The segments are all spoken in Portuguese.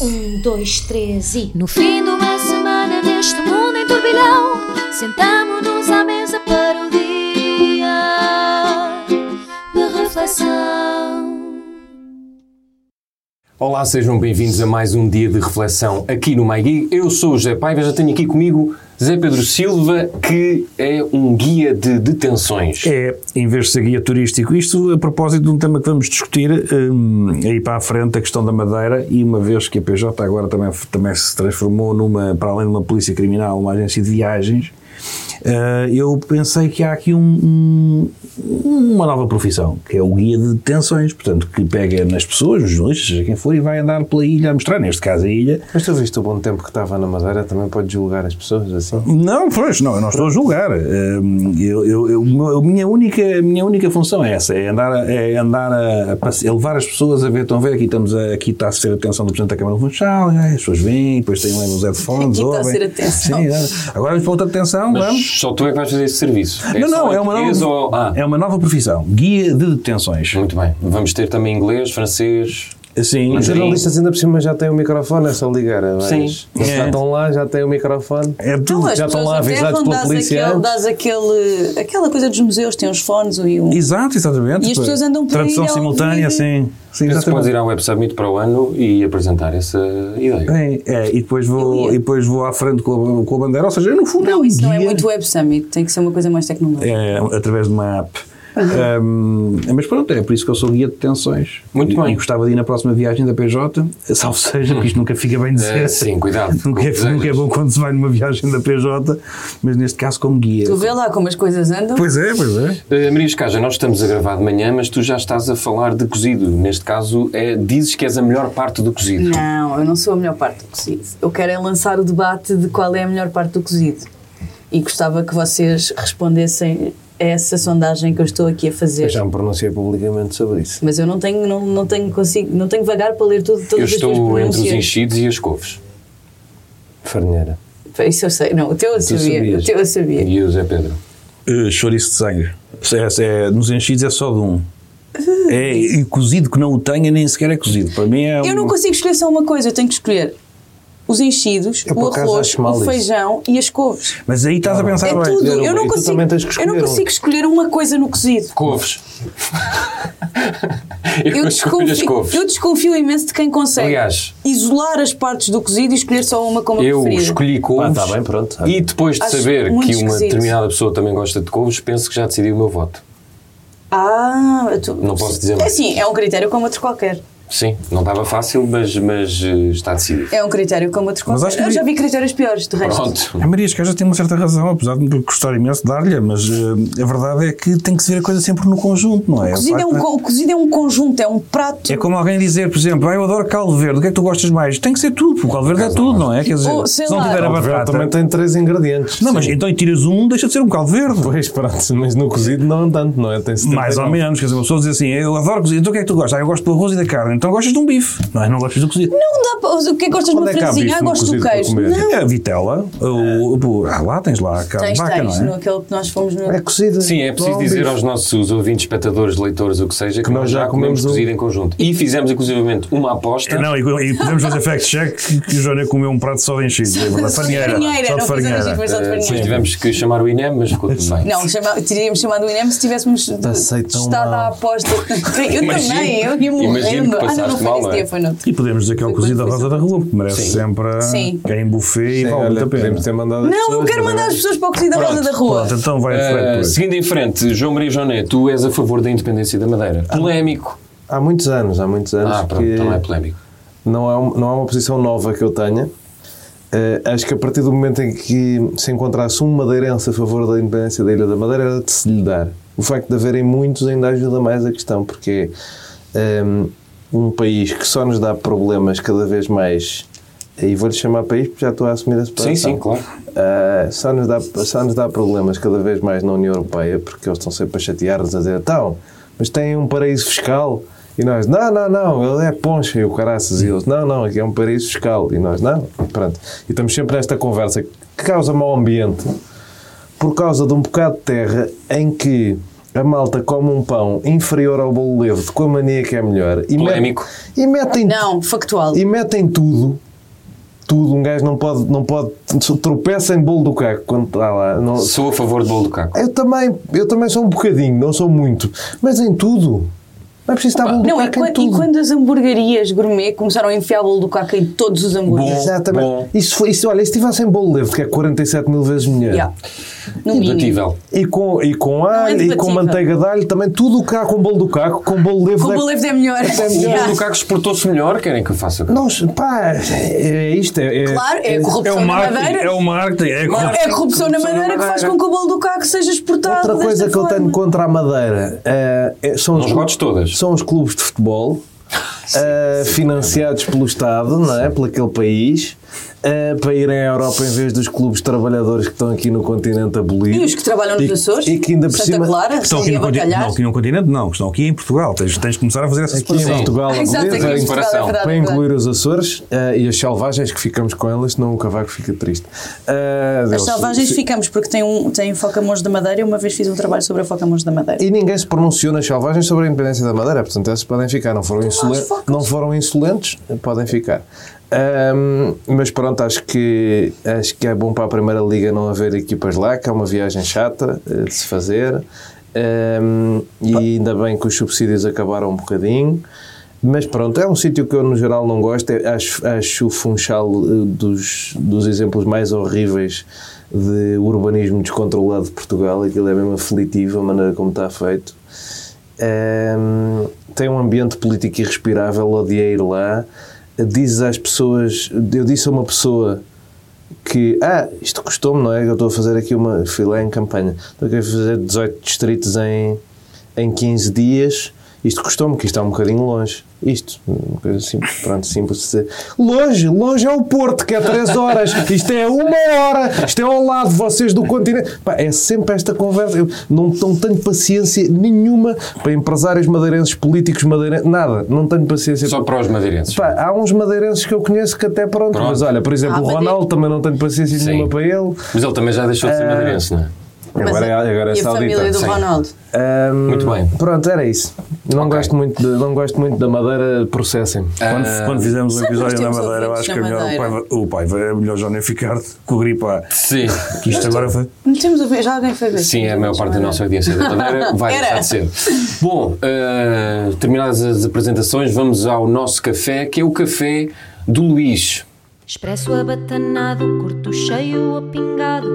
Um, dois, três e. No fim de uma semana neste mundo em turbilhão, sentamos-nos à mesa para o dia de reflexão. Olá, sejam bem-vindos a mais um dia de reflexão aqui no MyGui. Eu sou o José Paiva, já tenho aqui comigo Zé Pedro Silva, que é um guia de detenções. É, em vez de ser guia turístico, isto a propósito de um tema que vamos discutir um, aí para a frente, a questão da Madeira, e uma vez que a PJ agora também, também se transformou numa, para além de uma polícia criminal, uma agência de viagens, uh, eu pensei que há aqui um, um, uma nova profissão, que é o guia de detenções, portanto, que pega nas pessoas, nos jornalistas, seja quem for, e vai andar pela ilha a mostrar, neste caso a ilha. Mas tu viste o bom tempo que estava na Madeira, também pode julgar as pessoas assim? Não, pois, não, eu não estou a julgar. Um, eu, eu, eu, a, minha única, a minha única função é essa, é andar, a, é andar a, a, levar as pessoas a ver, estão a ver, aqui, estamos a, aqui está a ser a atenção do Presidente da Câmara do Funchal, as pessoas vêm, depois têm os headphones, Aqui está a ser atenção. Sim, agora vamos para outra atenção, Mas vamos. só tu é que vais fazer esse serviço. É não, não, é uma, nova, ou- Ah, é uma nova profissão. Guia de detenções. muito bem. Vamos ter também inglês, francês. Sim, Os jornalistas ainda por cima já têm o microfone, é só ligar. Mas Sim. eles É. Já estão lá, já têm o microfone. é tudo. As Já estão pessoas lá avisados pela dás polícia Aquele, dás aquele, aquela coisa dos museus, tem uns fones e um. Exato, exatamente. E as pessoas andam por aí Tradução a simultânea, ouvir. sim. Sim, exatamente. ir ao Web Summit para o ano e apresentar essa ideia. É, é, e, depois vou, e depois vou à frente com a, com a bandeira, ou seja, no fundo é Não, um isso não é guia. muito Web Summit, tem que ser uma coisa mais tecnológica. É, através de uma app. Um, mas pronto, é por isso que eu sou guia de detenções. Muito e, bem. E gostava de ir na próxima viagem da PJ, salvo seja, porque isto nunca fica bem dizer. Eh, sim, cuidado. Nunca é, nunca é bom quando se vai numa viagem da PJ, mas neste caso como guia. Tu vê lá como as coisas andam. Pois é, pois é. Eh, Maria Escaja, nós estamos a gravar de manhã, mas tu já estás a falar de cozido. Neste caso, é, dizes que és a melhor parte do cozido. Não, eu não sou a melhor parte do cozido. Eu quero é lançar o debate de qual é a melhor parte do cozido. E gostava que vocês respondessem essa sondagem que eu estou aqui a fazer. Eu já me pronunciei publicamente sobre isso. Mas eu não tenho, não, não tenho, consigo, não tenho vagar para ler tudo, Eu todas as tuas estou entre os enchidos e as couves. Farinheira. Isso eu sei. Não, o teu eu sabia. sabias. O teu eu sabia. E o Zé Pedro. Uh, chouriço de sangue. É, é- nos enchidos é só de um. É, e cozido que não o tenha nem sequer é cozido. Para mim é. Eu não um- consigo escolher só uma coisa, eu tenho que escolher os enchidos, Eu, o arroz, o isso. feijão e as couves. Mas aí estás a pensar É bem. tudo. Eu não tu consigo, também tens que eu não escolher consigo escolher uma coisa no cozido. Couves. eu, Eu desconfio, couves. eu desconfio imenso de quem consegue Aliás, isolar as partes do cozido e escolher só uma como eu preferida. escolhi couves. Ah, tá bem, pronto. E depois de Acho saber que uma esquisito. determinada pessoa também gosta de couves, penso que já decidi o meu voto. Ah, tu... Não posso dizer É mais. assim, é um critério como outro qualquer. Sim, não estava fácil, mas, mas eh, está decidido. É um critério como outro Mas que- Eu já vi critérios piores, de resto. Pronto. A Maria Escaja tem uma certa razão, apesar de me gostar imenso de dar-lhe, mas eh, a verdade é que tem que se ver a coisa sempre no conjunto, não é? O cozido é, um, o cozido é um conjunto, é um prato. é como alguém dizer, por exemplo, ah, eu adoro caldo verde, o que é que tu gostas mais? Tem que ser tudo, porque o caldo verde é tudo, não é? Quer dizer, Ou, se não lá. tiver a batata. também tem três ingredientes. Não, mas então tiras um, deixa de ser um caldo verde. Pois, pronto, mas no cozido não tanto, não é? Tem 79. Mais ou menos, quer dizer, uma pessoa diz assim, eu adoro cozido, então o que é que tu gostas? Ah, eu gosto do arroz e da carne, então gostas de um bife, não é? Não gostas do cozido. Não dá para. O que é que gostas de uma é francesinha? bife Ah, gosto do queijo. Não. É a vitela, o, o- ah, lá tens lá a carne Tens, vaca, tens. não é? aquele que nós fomos no. É cozido. Sim, é preciso dizer bife. aos nossos ouvintes, espectadores, leitores, o que seja, que, nós já comemos um- cozido em conjunto. E fizemos, inclusivamente, uma aposta. É, Não, e, e podemos fazer fact-check que, que o Joana comeu um prato só de enchido. É farinheira. Só de farinheira. de Eh, farinheira. Depois tivemos que chamar o INEM, mas ficou tudo bem. Não, teríamos chamado o INEM se tivéssemos tão estado à aposta. Eu também, eu ia morrendo. Que Ah, não, não mal, nesse não é? dia, foi no E podemos dizer que é o cozido da Rosa da Rua, porque merece Sim. sempre Sim. que é em buffet e vale muito a pena. podemos ter mandado as Não, eu pessoas, quero não é? mandar as pessoas para o cozido da Rosa da Rua. Pronto, então vai Eh, frente aí. seguindo em frente, João Maria Joné, tu és a favor da independência da Madeira. Polémico. Há muitos anos, há muitos anos Ah, pronto, que então não é polémico. não, é não é uma posição nova que eu tenha. Eh, acho que a partir do momento em que se encontrasse um madeirense a favor da independência da Ilha da Madeira era de se lhe dar. O facto de haverem muitos ainda ajuda mais a questão, porque é um, um país que só nos dá problemas cada vez mais, e vou-lhe chamar país porque já estou a assumir a separação. Sim, sim, claro. Uh, só, nos dá, só nos dá problemas cada vez mais na União Europeia, porque eles estão sempre a chatear-nos a dizer, então, mas têm um paraíso fiscal. E nós, não, não, não, ele é poncha e o caraças. E eles, não, não, aqui é um paraíso fiscal. E nós, não. E pronto. E estamos sempre nesta conversa que causa mau ambiente por causa de um bocado de terra em que a malta come um pão inferior ao bolo leve com a mania que é melhor e, Polémico. met- e metem Não, factual. e metem tudo. Tudo, um gajo não pode, não pode tropeça em bolo do caco quando está lá. Não- Sou a favor de bolo do caco. eu também, eu também sou um bocadinho, não sou muito, mas em tudo. Não é preciso estar bolo do Não, e caco em quando, e tudo. quando as hamburguerias gourmet começaram a enfiar bolo do caco em todos os hambúrgueres? Exatamente. bom. Isso foi, isso, olha, se tivesse em bolo leve, que é 47 mil vezes melhor. Yeah. No mínimo. Debatível. E com, e com é alho, e com manteiga de alho, também tudo o que há com bolo do caco, com bolo leve. Com o é- bolo leve é melhor. O bolo do caco exportou-se melhor, querem que eu faça? Não, pá, é isto. É, é- Claro, é a É corrupção na marketing, madeira. é o marketing. É a corrupção. É a corrupção na madeira que faz com que o bolo do caco seja exportado. Outra coisa desta que eu forma. tenho contra a Madeira é- são, os Não todas. São os clubes de futebol eh, financiados pelo Estado, não é? Por aquele país, eh, para irem à Europa em vez dos clubes trabalhadores que estão aqui no continente abolidos. E os que trabalham nos E- Açores? E que ainda por Santa cima. Clara, Estão aqui, no a continente, não, aqui no continente não, estão aqui em Portugal. Tens, tens de começar a fazer essa Aqui em. Portugal, Ah, exato, aqui em para- Portugal, é verdade, para é incluir os Açores eh, e as selvagens que ficamos com elas, senão o cavaco fica triste. Eh, As selvagens se- ficamos porque tem, um, tem foca-mons da Madeira e uma vez fiz um trabalho sobre a foca-mons da Madeira. E ninguém se pronunciou nas selvagens sobre a independência da Madeira, portanto, esses podem ficar. Não foram, insolen- focas. não foram insolentes, podem ficar. Ahm, mas pronto, acho que, acho que é bom para a Primeira Liga não haver equipas lá, que é uma viagem chata eh, de se fazer. Ahm, e ainda bem que os subsídios acabaram um bocadinho. Mas pronto, é um sítio que eu no geral não gosto. É- Acho, acho o Funchal eh, dos, dos exemplos mais horríveis de urbanismo descontrolado de Portugal. Aquilo é mesmo aflitivo a maneira como está feito. Ahm, tem um ambiente político irrespirável, odiei ir lá. Dizes às pessoas, eu disse a uma pessoa que, ah, isto custou-me, não é? Eu estou a fazer aqui uma, fui lá em campanha, estou a fazer 18 distritos em, em 15 dias, isto custou-me, que isto é um bocadinho longe. Isto, uma coisa assim, pronto, simples de dizer. Longe, longe é o Porto, que é 3 horas, isto é uma hora, isto é ao lado, vocês do continente. Pá, é sempre esta conversa. Eu não, não tenho paciência nenhuma para empresários madeirenses, políticos madeirenses, nada, não tenho paciência. Só para os madeirenses. Pá, há uns madeirenses que eu conheço que até pronto, Pronto. mas olha, por exemplo, Ah, o. Ronaldo também não tenho paciência Sim. nenhuma para ele. Mas ele também já deixou de ser madeirense, não é? Agora, é, a- agora é e a saudita. família do sim. Ronaldo? Ahm, Muito bem. Pronto, era isso. Não, Ok. gosto, muito de, não gosto muito da Madeira, processem. Quando, Ah, quando fizemos o Sempre episódio na temos Madeira, eu acho que é melhor o pai, o pai é melhor já nem ficar com o gripe Sim. Que isto agora foi. Não temos ver, já alguém foi ver. Sim, é a maior parte da nossa audiência da Madeira vai Era. deixar de ser. Bom, eh, terminadas as apresentações, vamos ao nosso café, que é o café do Luís. Expresso abatanado, curto cheio ou pingado,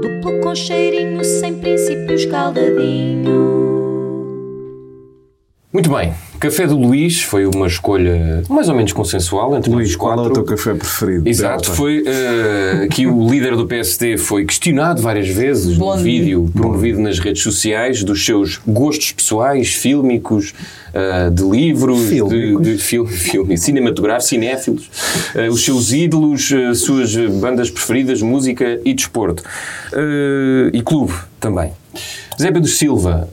duplo com cheirinho, sem princípios caldadinho. Muito bem, café do Luís foi uma escolha mais ou menos consensual entre Luís, os qual é o teu café preferido? Exato, Delta? foi eh, que o líder do PSD foi questionado várias vezes num Blondie. vídeo promovido nas redes sociais dos seus gostos pessoais, fílmicos, eh, de livros, de, Fílmicos? de fil- filme, cinematográficos, cinéfilos, eh, os seus ídolos, suas bandas preferidas, música e desporto. E clube também. Zé Pedro Silva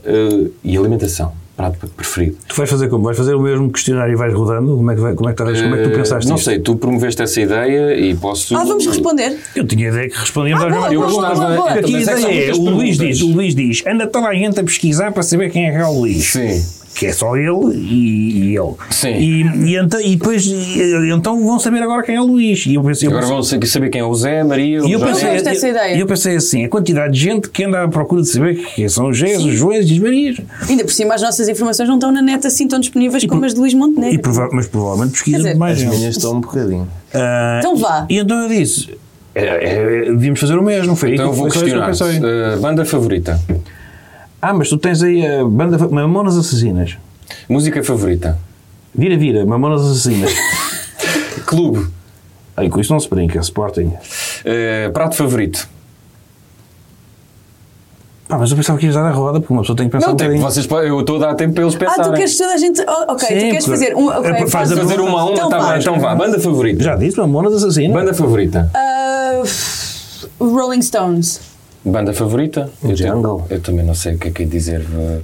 e alimentação, prato preferido. Tu vais fazer como? Vais fazer o mesmo questionário e vais rodando? Como é que, vai, como é que, estás- como é que tu Eh, pensaste Não isto? sei, tu promoveste essa ideia e posso. Ah, vamos responder. Eu tinha a ideia que respondíamos Ah, às boa, Eu gostava- boa, Aqui a é ideia é, o Luís, diz, o Luís diz, anda toda a gente a pesquisar para saber quem é que é o Luís. Sim. Que é só ele e, e ele. Sim. E, e, então, e depois, e- então vão saber agora quem é o Luís. E eu pensei, eu Agora pensei- vão sa- saber quem é o Zé, Maria, o e eu pensei, eu- ideia. e eu pensei assim, a quantidade de gente que anda à procura de saber quem são os Gés, os Joões e as Marias. Ainda por cima, as nossas informações não estão na net assim tão disponíveis como as de Luís E Montenegro. prova- mas provavelmente pesquisa Quer dizer, de mais As minhas estão um bocadinho. Ah, Então vá. E então eu disse, é, é, devíamos fazer o mesmo. Foi aí Então eu que- vou que eu questionar. pensei. Uh, banda favorita? Ah, mas tu tens aí a banda Mamonas Assassinas. Música favorita? Vira, vira, Mamonas Assassinas. Clube? Aí com isso não se brinca, Sporting. Uh, prato favorito? Ah, mas eu pensava que ias dar a roda, porque uma pessoa tem que pensar Não, um tem, vocês, podem- eu estou a dar tempo para eles Ah, pensarem. tu queres toda a gente. Oh, ok, Sim, tu queres fazer um. Ok, É, faz faz a Fazer uma a uma, Então tá vá. bem, então vá. Banda favorita? Já disse, Mamonas Assassinas. Banda favorita? Ah, Rolling Stones. Banda favorita? Eu, Jungle. tenho- eu também não sei o que é que é dizer. uh,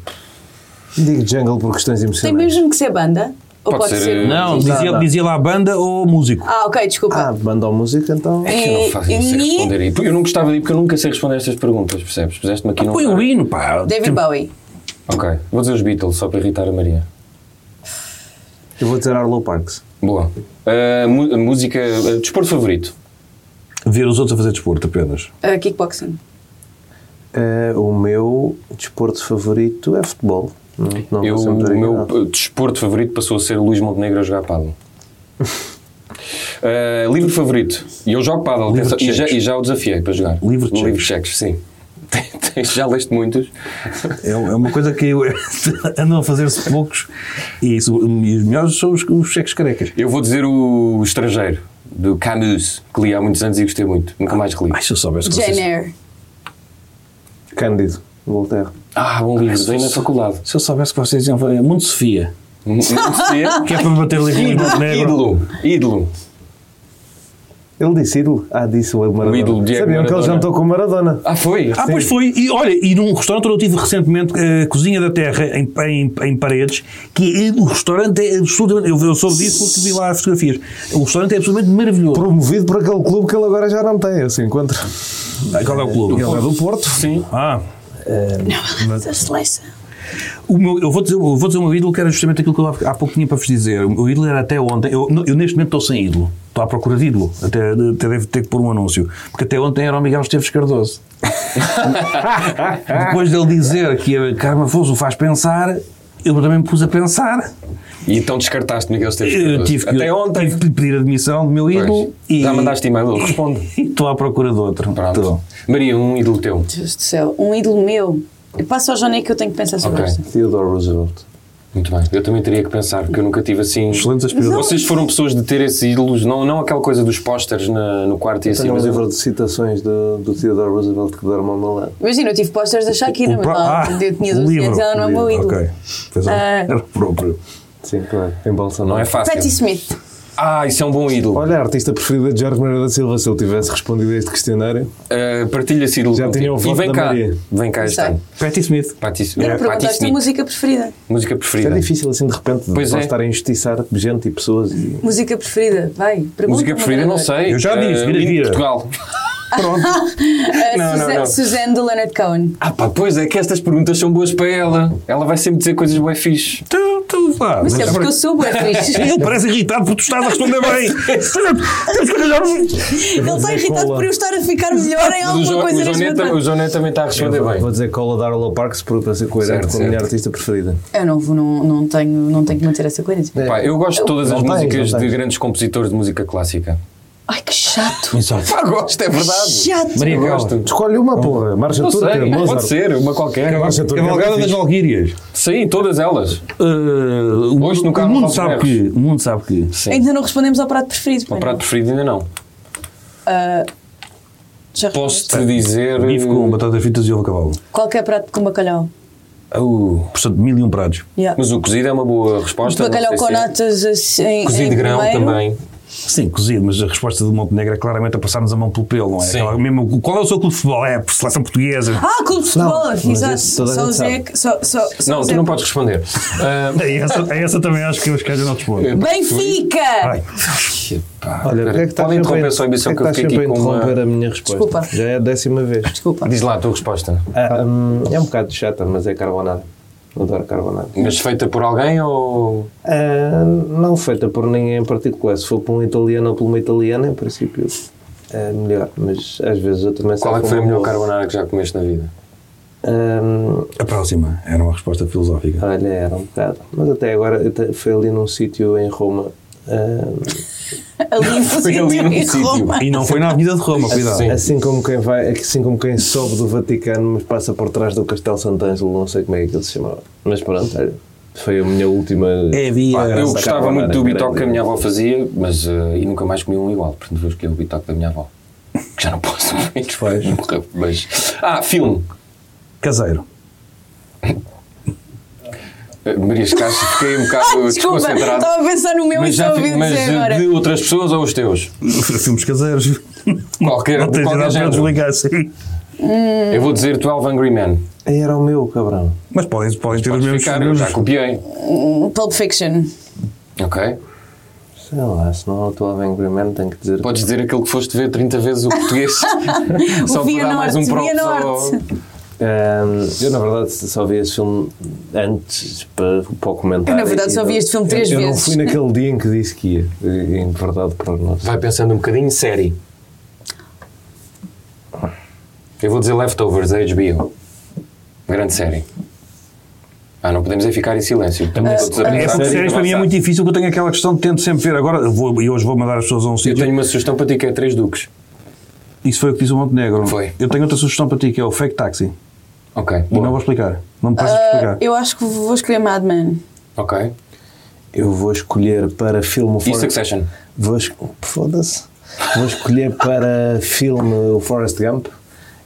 Digo jungle por questões Tem emocionais. mesmo que ser banda? Ou Pode pode, ser, ser. eh, Não, dizia, dizia lá banda ou músico. Ah, ok, desculpa. Ah, banda ou música, então. É que eu não, faço, não sei E- responder aí. Eu não gostava de ir porque eu nunca sei responder estas perguntas, percebes? Puseste-me aqui num. Põe o hino, pá. David Tem- Bowie. Ok. Vou dizer os Beatles, só para irritar a Maria. Eu vou dizer Arlo Parks. Boa. Uh, música. uh, desporto favorito? Ver os outros a fazer desporto apenas. Uh, kickboxing. Eh, o meu desporto favorito é futebol. Não, não Eu, o meu uh, desporto favorito passou a ser Luís Montenegro a jogar paddle. Uh, livro favorito? E eu jogo de e, já, e já o desafiei para jogar. Livro de Livro cheques. sim. Tens- já leste muitos? É, é uma coisa que eu, andam a fazer-se poucos e, isso- e os melhores são os, os cheques carecas. Eu vou dizer o estrangeiro, do Camus, que li há muitos anos e gostei muito. Nunca mais reli. Ai, se eu soubesse que Jane vocês. Cândido, Voltaire. Ah, bom livro, dei na faculdade. se eu soubesse que vocês iam fazer Mundo Sofia, Não sei. que é para bater livro Montenegro. Ídolo, ídolo. Ele disse ídolo? Ah, disse o Maradona. O ídolo Diego Sabiam que ele Maradona. jantou com o Maradona. Ah, foi? Ah, pois foi. E olha, e num restaurante onde eu tive recentemente, eh, Cozinha da Terra, em, em, em Paredes, que é- o restaurante é absolutamente. Eu, eu soube disso porque vi lá as fotografias. O restaurante é absolutamente maravilhoso. Promovido por aquele clube que ele agora já não tem, assim, encontro. Qual é o clube? Ele é do Porto. Sim. Ah, Da seleção. O meu, eu, vou dizer, eu vou dizer o meu ídolo que era justamente aquilo que eu há pouco tinha para vos dizer. O meu ídolo era até ontem. Eu, eu neste momento estou sem ídolo. Estou à procura de ídolo. Até, até devo ter que pôr um anúncio. Porque até ontem era o Miguel Esteves Cardoso. Depois dele dizer que a Carmen Afonso o faz pensar, eu também me pus a pensar. E então descartaste Miguel Esteves Eu Cardoso. tive que, Até ontem. tive que pedir admissão do meu Pois. ídolo e. Já mandaste e-mail, eu respondo. E estou à procura de outro. Maria, um ídolo teu. Deus do céu. Um ídolo meu. Eu passo ao Johnny que eu tenho que pensar sobre Ok. isto. Theodore Roosevelt. Muito bem. Eu também teria que pensar, porque eu nunca tive assim. Excelentes aspiradores. Vocês foram pessoas de ter esses ídolos, não, não aquela coisa dos pósteres no quarto e assim, Tenho um mas eu- livro de citações do, do Theodore Roosevelt que ao meu lado. Imagina, eu tive posters da Shakira, O mas lá, ah, eu tinha o 12 livro, anos e ela não é o meu ídolo. Ok. É, Ah. Era o próprio. Sim, claro. Em Bolsa não é fácil. Patti Smith. Ah, isso é um bom ídolo. Olha, a artista preferida de Jorge Moreira da Silva, se ele tivesse respondido a este questionário. Uh, partilha esse ídolo. Já tinha o E voto vem da cá. Maria. Vem cá este ano. Patti Smith. Patti, é, me Patti perguntaste a Smith. música preferida. Música É preferida. difícil assim de repente, Pois posso é. estar a injustiçar gente e pessoas. E... Música preferida, vai. Música preferida, não sei. Eu já disse, Uh, de vira. Portugal. Pronto. Não, não, Suzanne, não. Suzanne do Leonard Cohen. Ah pá, pois é que estas perguntas são boas para ela. Ela vai sempre dizer coisas bem fixe. Tu, tu, vá. Mas é porque eu sou bué fixe. Ele parece irritado porque tu estás a responder bem. Temos que arranjar. Ele está irritado por eu estar a ficar melhor em Mas alguma Jo- coisa o, Joné, o. Joné também está a responder Vou, bem. vou dizer Cola da Arlo Parks por- para ser coerente Certo, com a minha artista preferida. Eu não, vou- não, não, tenho, não tenho que manter essa coerência. Pá, eu gosto de todas as músicas de grandes compositores de música clássica. Ai, que chato. Exato. Pá, gosto, é verdade. Chato. Maria Calma. gosto. Escolhe uma, porra. Marcha Não turca, sei, Mozart. pode ser, uma qualquer. Marcha turca. Cavalgada das Valquírias. Sim, todas elas. Uh, o, Hoje no o Carnaval mundo sabe que. O mundo sabe que. Sim. Ainda não respondemos ao prato preferido. O pois prato preferido ainda não. Já Posso-te dizer. Bife com batatas fritas e ovo a cavalo. Qualquer prato com bacalhau. Uh, Portanto, mil e um pratos. Yeah. mas o cozido é uma boa resposta. Bacalhau com se é. natas assim, Cozido em de grão primeiro. também. Sim, cozido, mas a resposta do Montenegro é claramente a passar-nos a mão pelo pelo, não é? Sim. Aquela mesmo, qual é o seu clube de futebol? É a seleção portuguesa. Ah, clube de futebol, exato. Só Zé. sabe. que- Só, só, só Não, tu não podes responder. Ah, A essa, a essa também acho que os caras não respondem. Benfica! Ai, pá, Olha, é que podem interromper só a emissão que é eu que fiquei estás aqui com a interromper uma... a minha resposta? Desculpa. Já é a décima vez. Desculpa. Diz lá a tua resposta. Ah, hum, é um bocado chata, mas é carbonada. Adoro carbonada. Mas feita por alguém ou... Ah, não feita por ninguém em particular. Se for por um italiano ou por uma italiana, em princípio é melhor. Mas às vezes eu também Qual é que foi a melhor carbonara que já comeste na vida? carbonara? a próxima era uma resposta filosófica. olha, era um bocado. Mas até agora foi ali num sítio em Roma. ah, Ali no Foi ali num em sítio. Roma. E não foi na Avenida de Roma, cuidado. Sim. assim como quem vai, assim como quem sobe do Vaticano, mas passa por trás do Castelo Sant'Angelo, não sei como é que aquilo se chamava. Mas pronto, olha, foi a minha última. É via. Pá, eu gostava muito do bitoque que a minha avó fazia, mas eh, e nunca mais comi um igual. Portanto, vou escolher o bitoque da minha avó. Que já não posso. Mas... Ah, filme. Caseiro. Eh, Maria Escácio, fiquei um bocado Desculpa, desconcentrado. estava a pensar no meu e Mas, só já, ouvi mas dizer eh, agora. de outras pessoas ou os teus? Filmes caseiros. Qualquer, Não tens qualquer género. desligar assim. Eu vou dizer 12 Angry Men. Era o meu, cabrão. Mas podem, podem ter os Podes mesmos ficar, eu já copiei. Pulp Fiction. Ok? Sei lá, se não é o atual Angry Man, tenho que dizer. Podes dizer aquilo que foste ver 30 vezes o português. Só para dar mais um Norte, Ahm, eu, na verdade, só vi esse filme antes para, para o comentário. Eu, na verdade, só vi este filme três eu, vezes. Eu não fui naquele dia em que disse que ia, em verdade, para nós. Vai pensando um bocadinho, série. Eu vou dizer Leftovers, da HBO. Grande série. Ah, não podemos é ficar em silêncio. Todos a É porque séries para mim é muito difícil, porque eu tenho aquela questão de tento sempre ver. Agora, eu vou, e hoje vou mandar as pessoas a um Eu sítio. tenho uma sugestão para ti que é Três Duques. Isso foi o que disse o Montenegro. Foi. Eu tenho outra sugestão para ti, que é o Fake Taxi. Ok. E boa. não vou explicar. Não me Ah, precisas explicar. eu acho que vou escolher Mad Men. Ok. Eu vou escolher para filme o E Succession? Vou Foda-se. Vou escolher para filme o Forrest Gump.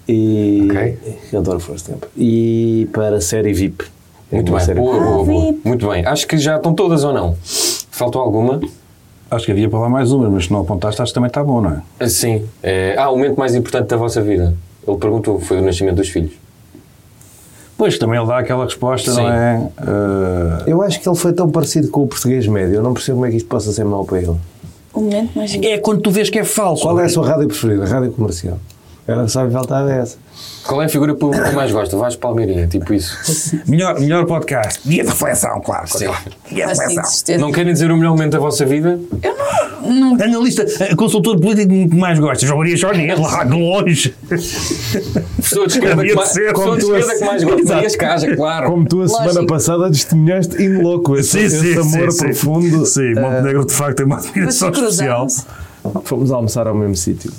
E. Ok. Eu adoro Forrest Gump. E para série VIP. É Muito bem. série- Boa, boa, boa. VIP. Muito bem. Acho que já estão todas ou não? Faltou alguma? Acho que havia para lá mais uma, mas se não apontaste, acho que também está bom, não é? Ah, Sim. É... Ah, o momento mais importante da vossa vida. Ele perguntou, foi o nascimento dos filhos. Pois, também ele dá aquela resposta, Sim. não é? Ah, Eu acho que ele foi tão parecido com o português médio. Eu não percebo como é que isto possa ser mau para ele. O momento mais é quando tu vês que é falso. Qual é a sua rádio preferida? Rádio comercial. Era só me faltava essa. Qual é a figura que que mais gosta? Vasco Palmeirinha, tipo isso. Melhor, melhor podcast. Dia de reflexão, claro. Sim. Dia de assim, de reflexão. certeza. Não querem dizer o melhor momento da vossa vida? Analista, eh, consultor político que mais gostas. João Maria Jorge, lá de longe. Pessoa de esquerda que ser, pessoa como de tu esquerda que mais gosta. Marias Caja, claro. Como tu a Lógico. semana passada testemunhaste in louco esse, esse amor profundo. Sim, Montenegro de facto tem uma admiração especial. cruzamos. Fomos almoçar ao mesmo sítio.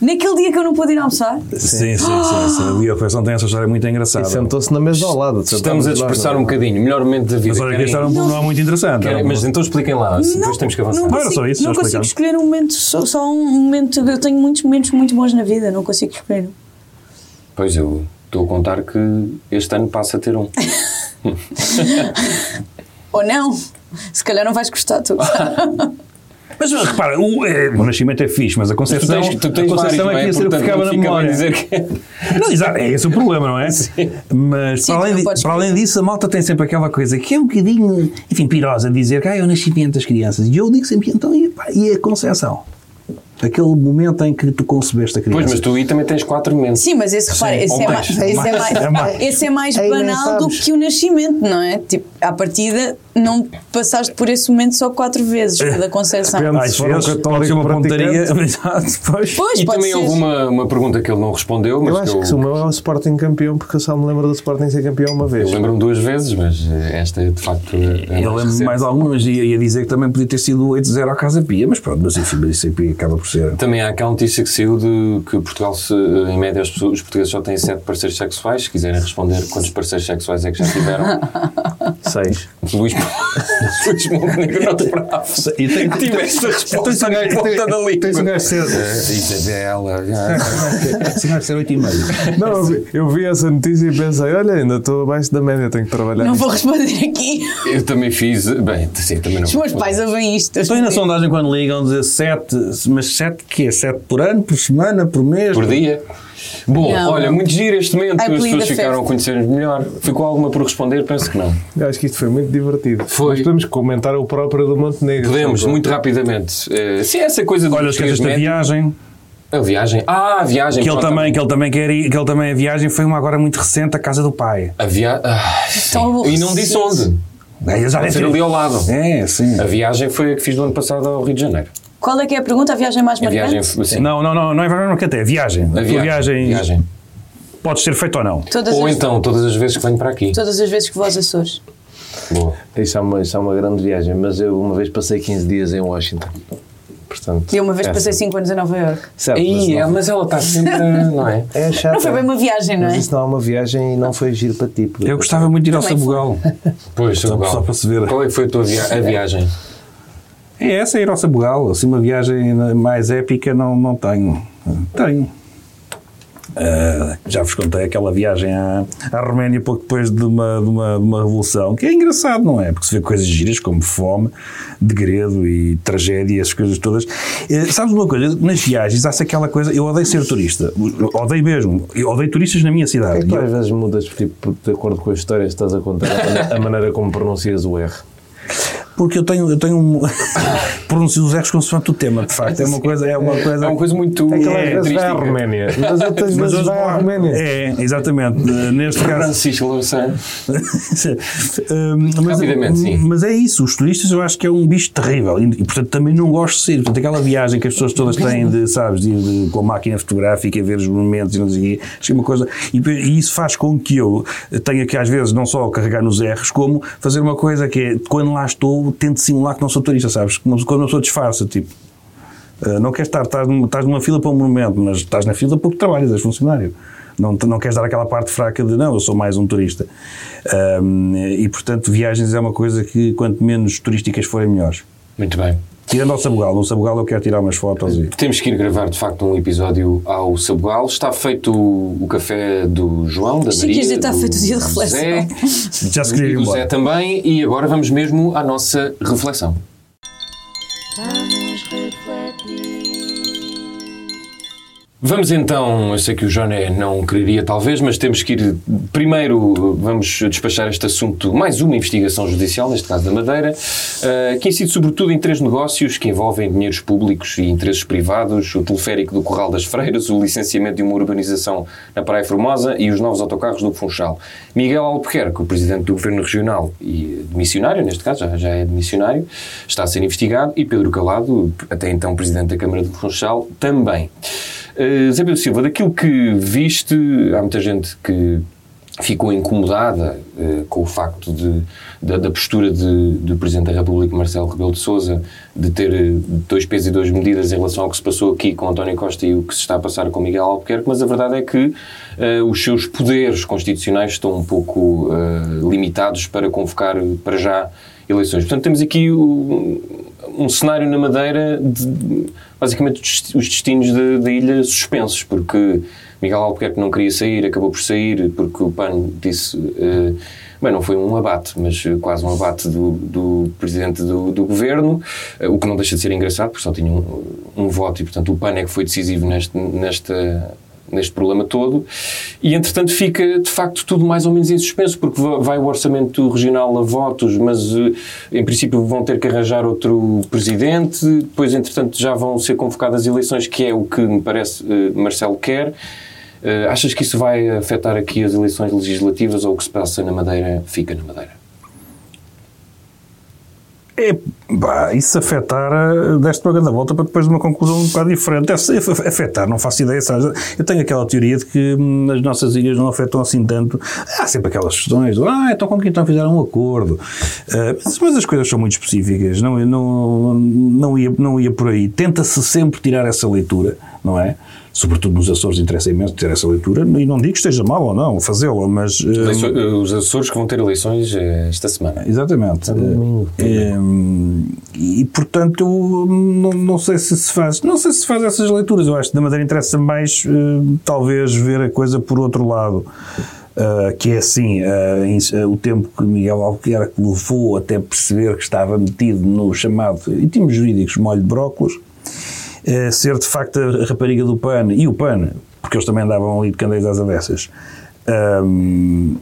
Naquele dia que eu não pude ir almoçar, Sim, sim, sim. sim. O Dia de reflexão tem essa história muito E engraçada. sentou-se na mesa ao lado. Estamos a dispersar um bocadinho. Melhor momento da vida. Mas olha que esta era um não é muito interessante. mas então expliquem lá. se Depois temos que avançar. não consigo, só isso, não consigo escolher um momento, só, só um momento. Eu tenho muitos momentos muito bons na vida, não consigo escolher. Pois eu estou a contar que este ano passa a ter um. Ou não, se calhar não vais gostar tu. Mas repara, o, é, o nascimento é fixe, mas a Tu concepção, tens, tu a tens vários, concepção é que é? ia ser o que ficava não na memória. dizer que... Não, exato, é esse o problema, não é? Mas Sim, para, além tu podes para além disso, a malta tem sempre aquela coisa que é um bocadinho, enfim, pirosa, dizer que ah, é o nascimento das crianças. E eu digo sempre, então, e, pá, e a concepção? Aquele momento em que tu concebeste a criança. Pois, mas tu aí também tens quatro momentos. Sim, mas esse, repara, esse, é mais. mais, esse, é mais, É mais. esse é mais Aí nem banal do que o nascimento, não é? Tipo, à partida, não passaste por esse momento só quatro vezes, da concepção. Depende. Às se for um pode ser uma pontaria. Exato, pois. Pois, E pode também ser. houve uma, uma pergunta que ele não respondeu, mas Eu acho que que o meu é o Sporting campeão, porque eu só me lembro do Sporting ser campeão uma vez. eu lembro-me duas vezes, mas eh, esta é de facto. a Eu mais lembro recente. mais alguma, mas ia, ia dizer que também podia ter sido 8-0 à Casa Pia, mas pronto, mas enfim, mas isso aí acaba por ser. Também há aquela notícia que saiu de que Portugal, se, em média, os portugueses só têm sete parceiros sexuais. Se quiserem responder quantos parceiros sexuais é que já tiveram, Seis. Luís, Luís Montenegro não esperava. E tem que tivesse a resposta na ponta da língua. Tens um gajo ser. Isabela. Esse gajo de ser 8,5. Não, eu vi, eu vi essa notícia e pensei, olha, ainda estou abaixo da média, tenho que trabalhar. Não vou responder aqui. Eu também fiz. Bem, sim, também não. Os meus pais ouvem isto. Estou aí na sondagem quando ligam dizer 7, mas 7 que é? 7 por ano, por semana, por mês? Por dia. Bom, Não. olha, muito giro este momento, as pessoas ficaram a conhecer-nos melhor. Ficou alguma por responder? Penso que não. Eu acho que isto foi muito divertido. Foi. Mas podemos comentar o próprio do Montenegro. Podemos, muito rapidamente. Eh, sim, essa coisa do Olha, esqueces da viagem, A viagem. Ah, a viagem. que ele, pronto, também, que ele também quer ir, que ele também a viagem foi uma agora muito recente, a casa do pai. A viagem. Tão e não disse onde. É, já ser ali ao lado. É, sim. A viagem foi a que fiz do ano passado ao Rio de Janeiro. Qual é que é a pergunta? A viagem mais A viagem. marcante? Sim. Não, não, não, não é verão, até é viagem. A A tua viagem. viagem, viagem. pode ser feita ou não. Todas, Ou então, todas as vezes que venho para aqui. todas as vezes que vou aos Açores. Boa. Isso é, uma, isso é uma grande viagem, mas eu uma vez passei 15 dias em Washington. Portanto, E uma vez essa- passei 5 anos em Nova York. Certo, mas é, mas ela está sempre. Não é? é chato. Não foi bem uma viagem, não Mas é? isso não é uma viagem e não foi giro para ti. Eu gostava muito de ir ao Sabugal. Pois, Só- legal. só para se ver. Qual é que foi a tua via a viagem? É essa, ir ao Sabugal. Assim, uma viagem mais épica não, não tenho. Tenho. Ah, já vos contei aquela viagem à, à Roménia pouco depois de uma, de, uma, de uma revolução, que é engraçado, não é? Porque se vê coisas giras como fome, degredo e tragédia, essas coisas todas. Eh, sabes uma coisa? Nas viagens há-se aquela coisa. Eu odeio ser turista, Eu odeio mesmo. Eu odeio turistas na minha Porquê é cidade. que tu às vezes mudas tipo, de acordo com a história que estás a contar, a a maneira como pronuncias o R? Porque eu tenho, eu tenho um. pronuncio os erros consoante o tema, de facto. É uma coisa. É uma coisa, É uma coisa muito vai característica. à Roménia. Mas outras Mas vezes vai à Roménia. É, exatamente. Neste caso. Francisco Louçã. Mas, Rapidamente, sim. mas é isso, os turistas eu acho que é um bicho terrível e, portanto também não gosto de ser. Portanto, aquela viagem que as pessoas todas têm de, sabes, de, de- com a máquina fotográfica, ver os monumentos e não sei o quê, acho que é uma coisa. E, e isso faz com que eu tenha que às vezes não só carregar nos erros, como fazer uma coisa que é quando lá estou, tento simular que não sou turista, sabes? Quando uma pessoa disfarça, tipo. Uh, não queres estar, estás, estás numa fila para um monumento, mas estás na fila porque trabalhas, és funcionário. Não, não queres dar aquela parte fraca de não, eu sou mais um turista. Um, e portanto, viagens é uma coisa que quanto menos turísticas forem melhores. Muito bem. Tirando ao Sabugal, no Sabugal eu quero tirar umas fotos e. Temos que ir gravar, de facto, um episódio ao Sabugal. Está feito o, café do João, da Maria, dizer, está do feito o dia de reflexão. Zé, Já se queria ir embora. também. E agora vamos mesmo à nossa reflexão. Vamos Vamos então, eu sei que o Joné não quereria talvez, mas temos que ir primeiro, vamos despachar este assunto, mais uma investigação judicial, neste caso da Madeira, eh, que incide sobretudo em três negócios que envolvem dinheiros públicos e interesses privados, o teleférico do Corral das Freiras, o licenciamento de uma urbanização na Praia Formosa e os novos autocarros do Funchal. Miguel Albuquerque, o Presidente do Governo Regional e demissionário, neste caso já, já é demissionário, está a ser investigado e Pedro Calado, até então Presidente da Câmara do Funchal, também. Uh, Zé Pedro Silva, daquilo que viste, há muita gente que ficou incomodada uh, com o facto de, da, da postura de, do Presidente da República, Marcelo Rebelo de Sousa, de ter uh, dois pesos e duas medidas em relação ao que se passou aqui com António Costa e o que se está a passar com Miguel Albuquerque, mas a verdade é que uh, os seus poderes constitucionais estão um pouco limitados para convocar para já eleições. Portanto, temos aqui um, um cenário na Madeira de basicamente os destinos da, ilha suspensos, porque Miguel Albuquerque não queria sair, acabou por sair, porque o PAN disse. Uh, bem, não foi um abate, mas quase um abate do, do presidente do, do governo, uh, o que não deixa de ser engraçado, porque só tinha um, um voto e, portanto, o PAN é que foi decisivo neste, nesta neste problema todo. E entretanto fica de facto tudo mais ou menos em suspenso porque vai o orçamento regional a votos mas em princípio vão ter que arranjar outro presidente. Depois entretanto já vão ser convocadas eleições que é o que me parece Marcelo quer. Achas que isso vai afetar aqui as eleições legislativas ou o que se passa na Madeira fica na Madeira? É, pá, isso afetar, deste uma grande volta para depois de uma conclusão um bocado diferente. É, afetar, não faço ideia. Sabe? Eu tenho aquela teoria de que hum, as nossas ilhas não afetam assim tanto. Há sempre aquelas questões, ah, então com quem então fizeram um acordo. Uh, mas, mas, as coisas são muito específicas, não, não, não, ia, não ia por aí. Tenta-se sempre tirar essa leitura, não é? Sobretudo nos Açores, interessa imenso ter essa leitura, e não digo que esteja mal ou não fazê-la, mas... Um, os Açores que vão ter eleições esta semana. Exatamente. É, e, portanto, não, não, sei se se faz, não sei se se faz essas leituras, eu acho que da Madeira interessa mais, uh, talvez, ver a coisa por outro lado. Uh, que é assim, uh, o tempo que Miguel Albuquerque levou até perceber que estava metido no chamado, em termos jurídicos, molho de brócolis, Uh, ser de facto a rapariga do PAN e o PAN, porque eles também andavam ali de candeias às avessas, um,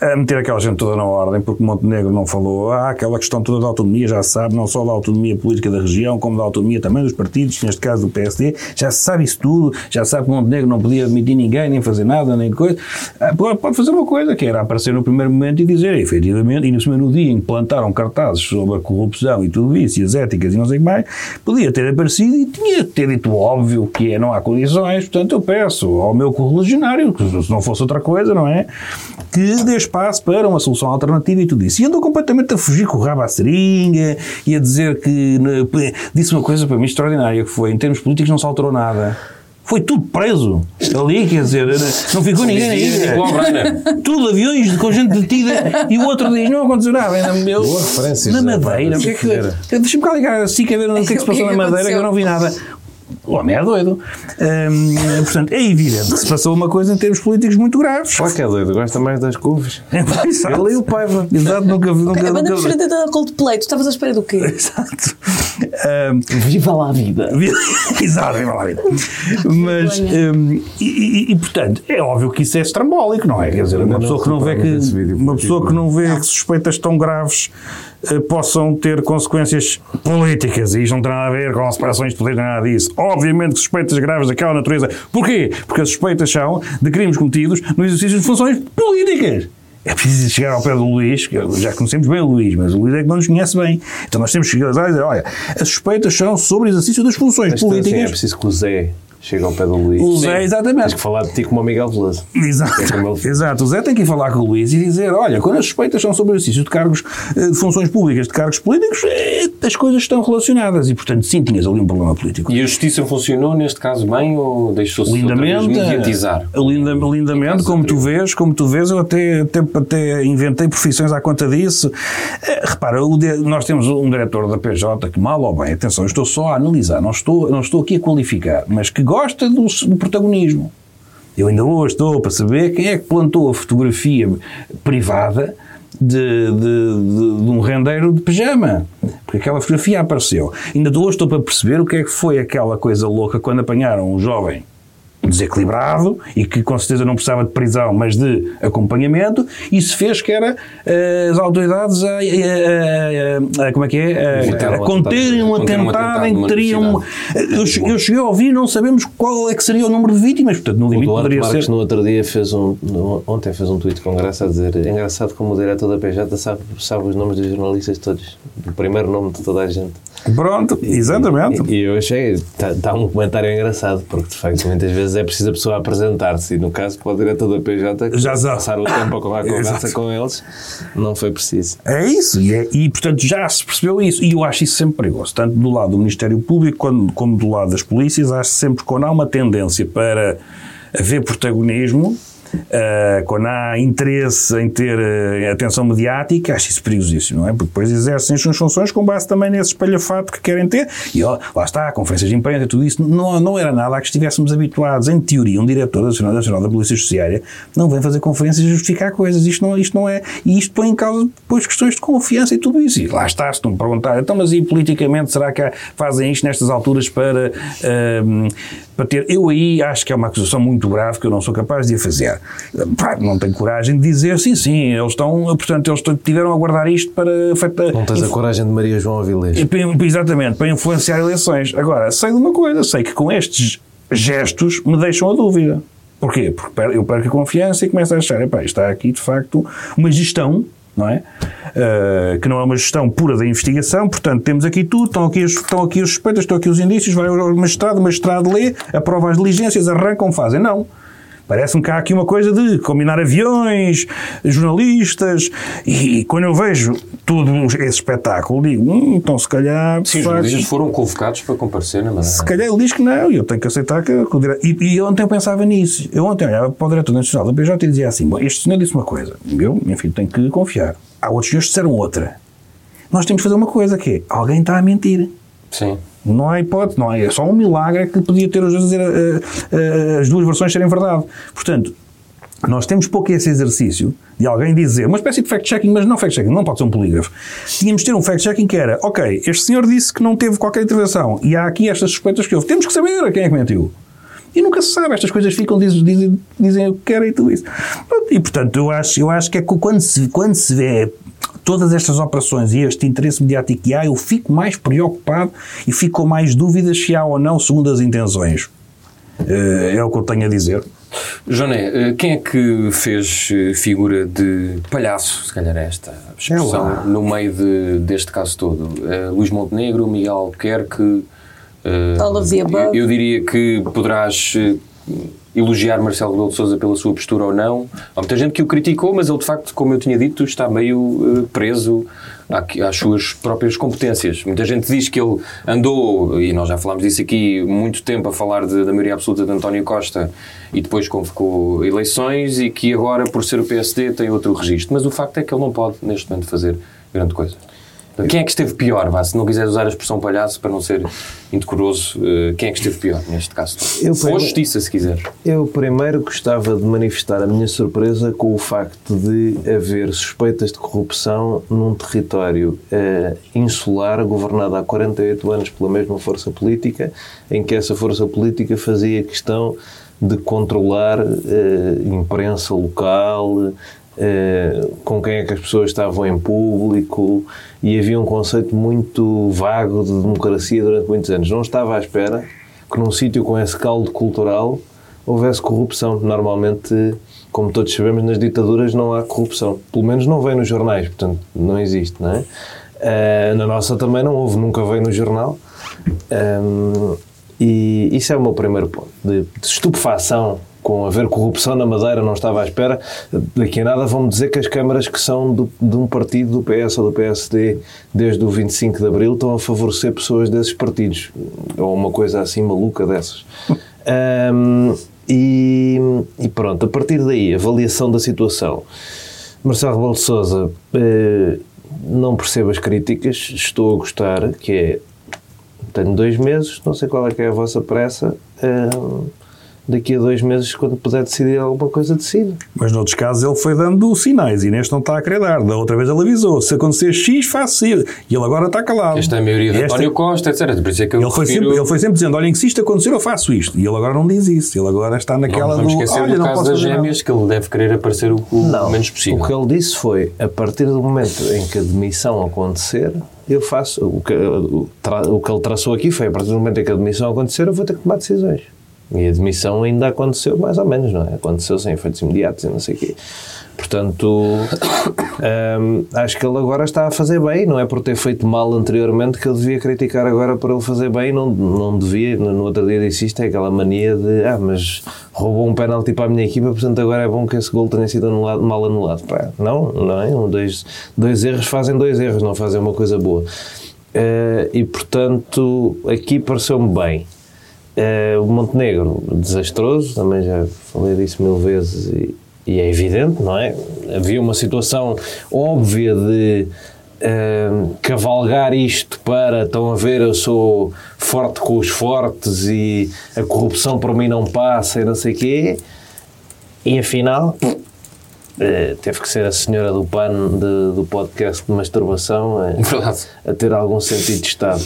a meter aquela gente toda na ordem, porque Montenegro não falou, ah, aquela questão toda da autonomia, já se sabe, não só da autonomia política da região, como da autonomia também dos partidos, neste caso do PSD, já se sabe isso tudo, já se sabe que Montenegro não podia admitir ninguém, nem fazer nada, nem coisa. Ah, pode fazer uma coisa, que era aparecer no primeiro momento e dizer, efetivamente, e no dia em que plantaram cartazes sobre a corrupção e tudo isso, e as éticas e não sei o que mais, podia ter aparecido e tinha que ter dito óbvio, que é, não há condições, portanto eu peço ao meu correligionário, se não fosse outra coisa, não é? Que dê espaço para uma solução alternativa e tudo isso. E andou completamente a fugir com o rabo à seringa e a dizer que. Disse uma coisa para mim extraordinária que foi: em termos políticos não se alterou nada. Foi tudo preso ali, quer dizer, não ficou ninguém na ilha. Tudo aviões com gente detida e o outro diz: não aconteceu nada. Ainda meu, Boa referência, na Madeira. é que, Deixa-me cá ligar assim que a ver o que é que se passou na Madeira, que eu não vi nada. O homem é doido. Hum, portanto, é evidente que se passou uma coisa em termos políticos muito graves. Olha que é doido, gosta mais das couves. Ele e o Paiva. Exato, nunca vi. Nunca, A banda nunca... preferida da Coldplay, tu estavas à espera do quê? Exato. Um, Viva lá a vida. Exato, viva lá a vida. Mas, um, e, e, e, portanto, é óbvio que isso é estrambólico, não é? Quer dizer, uma pessoa que não vê que, uma pessoa que não vê que suspeitas tão graves possam ter consequências políticas. E isto não nada a ver com separações de poder, nada disso. Obviamente que suspeitas graves daquela natureza. Porquê? Porque as suspeitas são de crimes cometidos no exercício de funções políticas. É preciso chegar ao pé do Luís, que já conhecemos bem o Luís, mas o Luís é que não nos conhece bem. Então nós temos que chegar lá e dizer: olha, as suspeitas são sobre o exercício das funções Mas, assim, políticas. é preciso que o Zé chegue ao pé do Luís. O Zé, exatamente. Tens que falar de ti como o Miguel Veloso. Exato. É ele- Exato. O Zé tem que ir falar com o Luís e dizer: olha, quando as suspeitas são sobre o exercício de cargos, eh, de funções públicas, de cargos políticos, eh, as coisas estão relacionadas. E, portanto, sim, tinhas ali um problema político. E a justiça funcionou neste caso bem ou deixou-se mediatizar? linda- lindamente, caso como tu vês, como tu vês, eu até, até, até inventei profissões à conta disso. Eh, repara, nós temos um diretor da PJ que, mal ou bem, atenção, eu estou só a analisar, não estou, não estou aqui a qualificar, mas que gosta do, do protagonismo. Eu ainda hoje estou para saber quem é que plantou a fotografia privada de, de, de- de um rendeiro de pijama. Porque aquela fotografia apareceu. Ainda hoje estou para perceber o que é que foi aquela coisa louca quando apanharam um jovem desequilibrado e que com certeza não precisava de prisão, mas de acompanhamento, e se fez que era eh, as autoridades a, a- a- a- como é que é? A, Evitar a conterem um atentado, em que teriam. Eu, che- eu cheguei a ouvir, não sabemos qual é que seria o número de vítimas, portanto, no limite poderia Marques ser. no outro dia fez um. no- ontem fez um tweet com graça a dizer: é engraçado como o diretor da PJ sabe, sabe os nomes dos jornalistas todos, o primeiro nome de toda a gente. Pronto, exatamente. E, e eu achei, está um comentário engraçado, porque de facto muitas vezes é preciso a pessoa apresentar-se, e no caso para o diretor da PJ, Já passar o tempo a conversa com eles, não foi preciso. É isso, e, é- e, portanto já se percebeu isso, e eu acho isso sempre perigoso, tanto do lado do Ministério Público quando- como do lado das polícias, acho sempre que quando há uma tendência para haver protagonismo, ah, quando há interesse em ter ah, atenção mediática, acho isso perigosíssimo, não é? Porque depois exercem as suas funções com base também nesse espalhafato que querem ter, e ó, lá está, conferências de imprensa, tudo isso, não, não era nada a que estivéssemos habituados. Em teoria, um diretor nacional, nacional da Polícia Judiciária não vem fazer conferências e justificar coisas, isto não, isto não é, e isto põe em causa depois questões de confiança e tudo isso. E lá está, se tu me perguntar, então, mas e politicamente, será que há- fazem isto nestas alturas para, ahm, para ter. Eu aí acho que é uma acusação muito grave que eu não sou capaz de a fazer. Pá, não tenho coragem de dizer, sim, sim, eles estão, portanto, eles tiveram a guardar isto para. para Não tens a coragem de Maria João Avilés. Exatamente, para influenciar eleições. Agora, sei de uma coisa, sei que com estes gestos me deixam a dúvida. Porquê? Porque eu perco a confiança e começo a achar, epá, está aqui de facto uma gestão, não é? Uh, que não é uma gestão pura da investigação, portanto, temos aqui tudo, estão aqui, as, estão aqui os suspeitos, estão aqui os indícios, vai ao magistrado, o magistrado lê, aprova as diligências, arrancam, fazem. Não. Parece-me que há aqui uma coisa de combinar aviões, jornalistas, e, quando eu vejo todo esse espetáculo, digo, hum, então se calhar. Sim, os jornalistas foram convocados para comparecer na Madeira. se calhar ele diz que não, e eu tenho que aceitar que, que o dire... e, e ontem eu pensava nisso. Eu ontem olhava para o diretor nacional da PJ e dizia assim: Bom, este senhor disse uma coisa, eu, enfim, tenho que confiar. Há outros senhores que disseram outra. Nós temos que fazer uma coisa, que é alguém está a mentir. Sim. Não há hipótese, não há, é só um milagre que podia ter a eh, eh, as duas versões serem verdade. Portanto, nós temos pouco esse exercício de alguém dizer, uma espécie de fact-checking, mas não fact-checking, não pode ser um polígrafo. Tínhamos de ter um fact-checking que era, ok, este senhor disse que não teve qualquer intervenção e há aqui estas suspeitas que houve. Temos que saber quem é que mentiu. E nunca se sabe, estas coisas ficam, dizem, dizem, dizem o que querem e tudo isso. E portanto, eu acho, eu acho que é quando se, quando se vê todas estas operações e este interesse mediático que há, eu fico mais preocupado e fico com mais dúvidas se há ou não segundo as intenções. Eh, É o que eu tenho a dizer. Joné, eh, quem é que fez eh, figura de palhaço, se calhar é esta expressão, no meio de- deste caso todo? Eh, Luís Montenegro, Miguel Albuquerque... All of the above. Eu, eu diria que poderás elogiar Marcelo Rebelo de Sousa pela sua postura ou não. Há muita gente que o criticou, mas ele de facto, como eu tinha dito, está meio eh, preso às suas próprias competências. Muita gente diz que ele andou, e nós já falámos disso aqui, muito tempo a falar de- da maioria absoluta de António Costa e depois convocou eleições e que agora, por ser o PSD, tem outro registro. Mas o facto é que ele não pode, neste momento, fazer grande coisa. Quem é que esteve pior, vá? Se não quiseres usar a expressão palhaço para não ser indecoroso, eh, quem é que esteve pior neste caso? Eu Ou justiça, se quiser. Eu primeiro gostava de manifestar a minha surpresa com o facto de haver suspeitas de corrupção num território eh, insular governado há 48 anos pela mesma força política, em que essa força política fazia questão de controlar eh, imprensa local, eh, com quem é que as pessoas estavam em público e havia um conceito muito vago de democracia durante muitos anos. Não estava à espera que num sítio com esse caldo cultural houvesse corrupção. Normalmente, como todos sabemos, nas ditaduras não há corrupção. Pelo menos não vem nos jornais, portanto, não existe, não é? Eh, na nossa também não houve, nunca veio no jornal. Um, e isso é o meu primeiro ponto, de, de estupefação com haver corrupção na Madeira, não estava à espera. Daqui a nada vão-me dizer que as câmaras que são do, de um partido, do PS ou do PSD, desde o 25 de Abril, estão a favorecer pessoas desses partidos. Ou uma coisa assim maluca dessas. Um, e, e, pronto, a partir daí, avaliação da situação. Marcelo Rebelo de Sousa, eh, não percebo as críticas, estou a gostar, que é tenho dois meses, não sei qual é que é a vossa pressa. Uh, daqui a dois meses, quando puder decidir alguma coisa, decide. Mas noutros casos ele foi dando sinais e neste não está a querer dar. Da outra vez ele avisou: se acontecer X, faço Y. E ele agora está calado. Esta é a maioria de Esta- António Costa, etc. Por isso é que eu Ele foi, sempre, ele foi sempre dizendo: olha, se isto acontecer, eu faço isto. E ele agora não diz isso. Ele agora está Não naquela vamos do. esquecer olha, do não caso das fazer nada." gêmeas, que ele deve querer aparecer o, o menos possível. O que ele disse foi: a partir do momento em que a demissão acontecer, eu faço. O que, o, tra- o que ele traçou aqui foi: a partir do momento em que a demissão acontecer, eu vou ter que tomar decisões. E a demissão ainda aconteceu, mais ou menos, não é? Aconteceu sem efeitos imediatos e não sei o quê. Portanto, hum, acho que ele agora está a fazer bem, não é por ter feito mal anteriormente que ele devia criticar agora por ele fazer bem, não, não devia, no outro dia disse isto, é aquela mania de, ah, mas roubou um penalti para a minha equipa, portanto agora é bom que esse gol tenha sido anulado, mal anulado. Pá, não, não é? Um, dois, dois erros fazem dois erros, não fazem uma coisa boa. Eh, e portanto, aqui pareceu-me bem. Eh, o Montenegro, desastroso, também já falei disso mil vezes e, e é evidente, não é? Havia uma situação óbvia de eh, cavalgar isto para, estão a ver, eu sou forte com os fortes e a corrupção por mim não passa e não sei o quê. E afinal, eh, teve que ser a senhora do pano de- do podcast de masturbação Verdade. a ter algum sentido de Estado.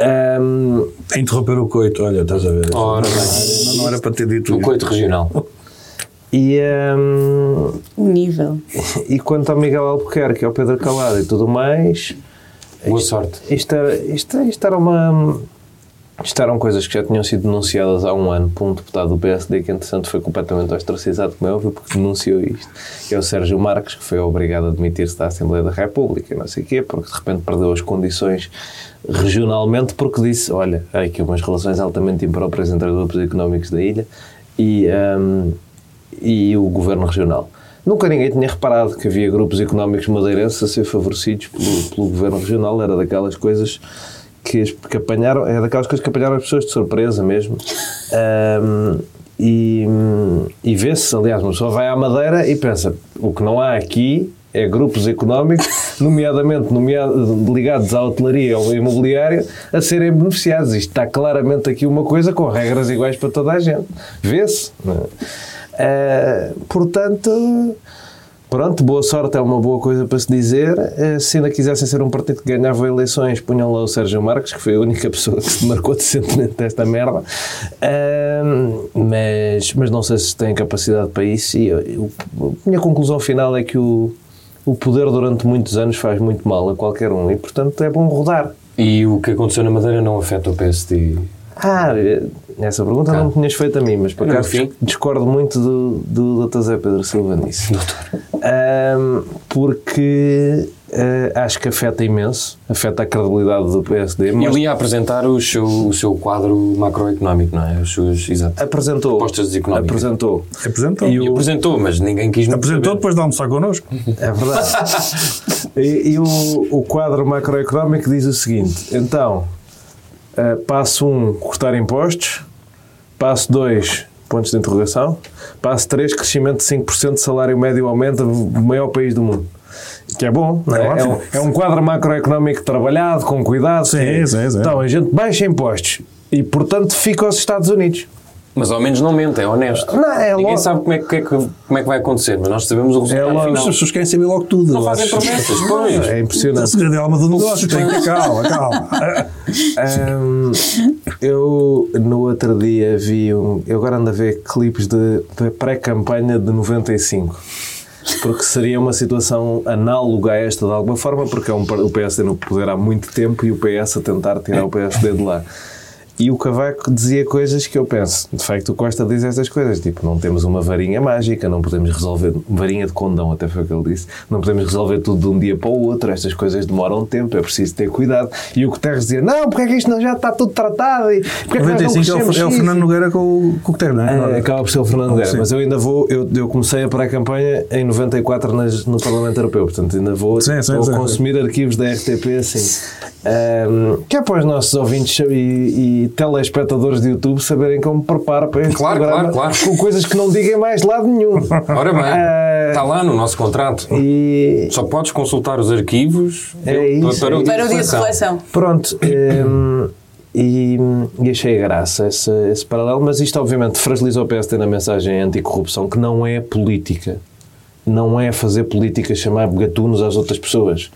A interromper o coito, olha, estás a ver. Ora bem. não, não era para ter dito Um isso. coito regional. e, O nível. e quanto ao Miguel Albuquerque, ao Pedro Calado e tudo mais, Boa sorte. isto era, isto, isto era uma. Isto eram coisas que já tinham sido denunciadas há um ano por um deputado do PSD que, entretanto, foi completamente ostracizado, como é óbvio, porque denunciou isto. É o Sérgio Marques, que foi obrigado a demitir-se da Assembleia da República, não sei o quê, porque de repente perdeu as condições regionalmente, porque disse: Olha, há aqui umas relações altamente impróprias entre os grupos económicos da ilha e, hum, e o governo regional. Nunca ninguém tinha reparado que havia grupos económicos madeirenses a ser favorecidos pelo, pelo governo regional, era daquelas coisas que, que apanharam, é daquelas coisas que apanharam as pessoas de surpresa mesmo. Ahm, e e vê-se, aliás, uma pessoa vai à Madeira e pensa: o que não há aqui é grupos económicos, nomeadamente nomea- ligados à hotelaria ou ao imobiliário, a serem beneficiados. Isto está claramente aqui uma coisa com regras iguais para toda a gente. Vê-se. Ah, portanto, pronto, boa sorte é uma boa coisa para se dizer. Ah, se ainda quisessem ser um partido que ganhava eleições, punham lá o Sérgio Marques, que foi a única pessoa que se marcou decentemente desta merda. Ah, mas, mas não sei se têm capacidade para isso. E eu- eu- a minha conclusão final é que o, o poder durante muitos anos faz muito mal a qualquer um e, portanto, é bom rodar. E o que aconteceu na Madeira não afeta o PSD? Ah, essa pergunta não me tinhas feito a mim, mas por acaso discordo muito do, do Dr. Zé Pedro Silva nisso. Ahm, porque ah, acho que afeta imenso, afeta a credibilidade do PSD. Mas Ele ia apresentar o seu, o seu quadro macroeconómico, não é? Os seus, exato. apresentou. Propostas económicas. Apresentou. Apresentou. E E o- apresentou, mas ninguém quis Apresentou depois de almoçar connosco. É verdade. e e o, o quadro macroeconómico diz o seguinte: então, eh, passo 1, um, cortar impostos. Passo 2, pontos de interrogação. Passo 3, crescimento de 5% de salário médio aumenta no maior país do mundo. Que é bom, não é? É É, ótimo. um, é um quadro macroeconómico trabalhado, com cuidado. Sim, sim, sim. Então, a gente baixa impostos e, portanto, fica aos Estados Unidos. Mas ao menos não mente, é honesto. Não, é Ninguém logo- sabe como é, que, é que- como é que vai acontecer, mas nós sabemos o resultado logo- final. As pessoas querem saber logo tudo. Não fazem promessas, pois. É O impressionante. segredo é a alma do negócio. Tem que calma, calma. Hum, eu no outro dia vi um. Eu agora ando a ver clipes de, de pré-campanha de 95. porque seria uma situação análoga a esta de alguma forma, porque é um, o PSD no poder há muito tempo e o PS a tentar tirar o PSD de lá. E o Cavaco dizia coisas que eu penso, de facto o Costa diz estas coisas, tipo, não temos uma varinha mágica, não podemos resolver, varinha de condão até foi o que ele disse, não podemos resolver tudo de um dia para o outro, estas coisas demoram tempo, é preciso ter cuidado. E o Guterres dizia, não, porque é que isto não já está tudo tratado e porque é que nós não 95 é o, é o X?" Fernando Nogueira com o, com o Guterres, não é? É, acaba por ser o Fernando Sim. mas eu ainda vou. Eu, eu comecei a pré-campanha em 94 nas- no Parlamento Europeu, portanto ainda vou, Sim, sim, vou sim. consumir arquivos da RTP assim. Ahm, que é para os nossos ouvintes e, e telespectadores de YouTube saberem como me preparo para este Claro, programa claro, claro. com coisas que não digam mais de lado nenhum. Ora bem, Ah, está lá no nosso contrato. E Só podes consultar os arquivos É isso, para, é o Para o dia de reflexão. Pronto, hum, e, e achei graça esse, esse paralelo, mas isto obviamente fragiliza o PSD na mensagem anticorrupção, que não é política. Não é fazer política chamar gatunos às outras pessoas.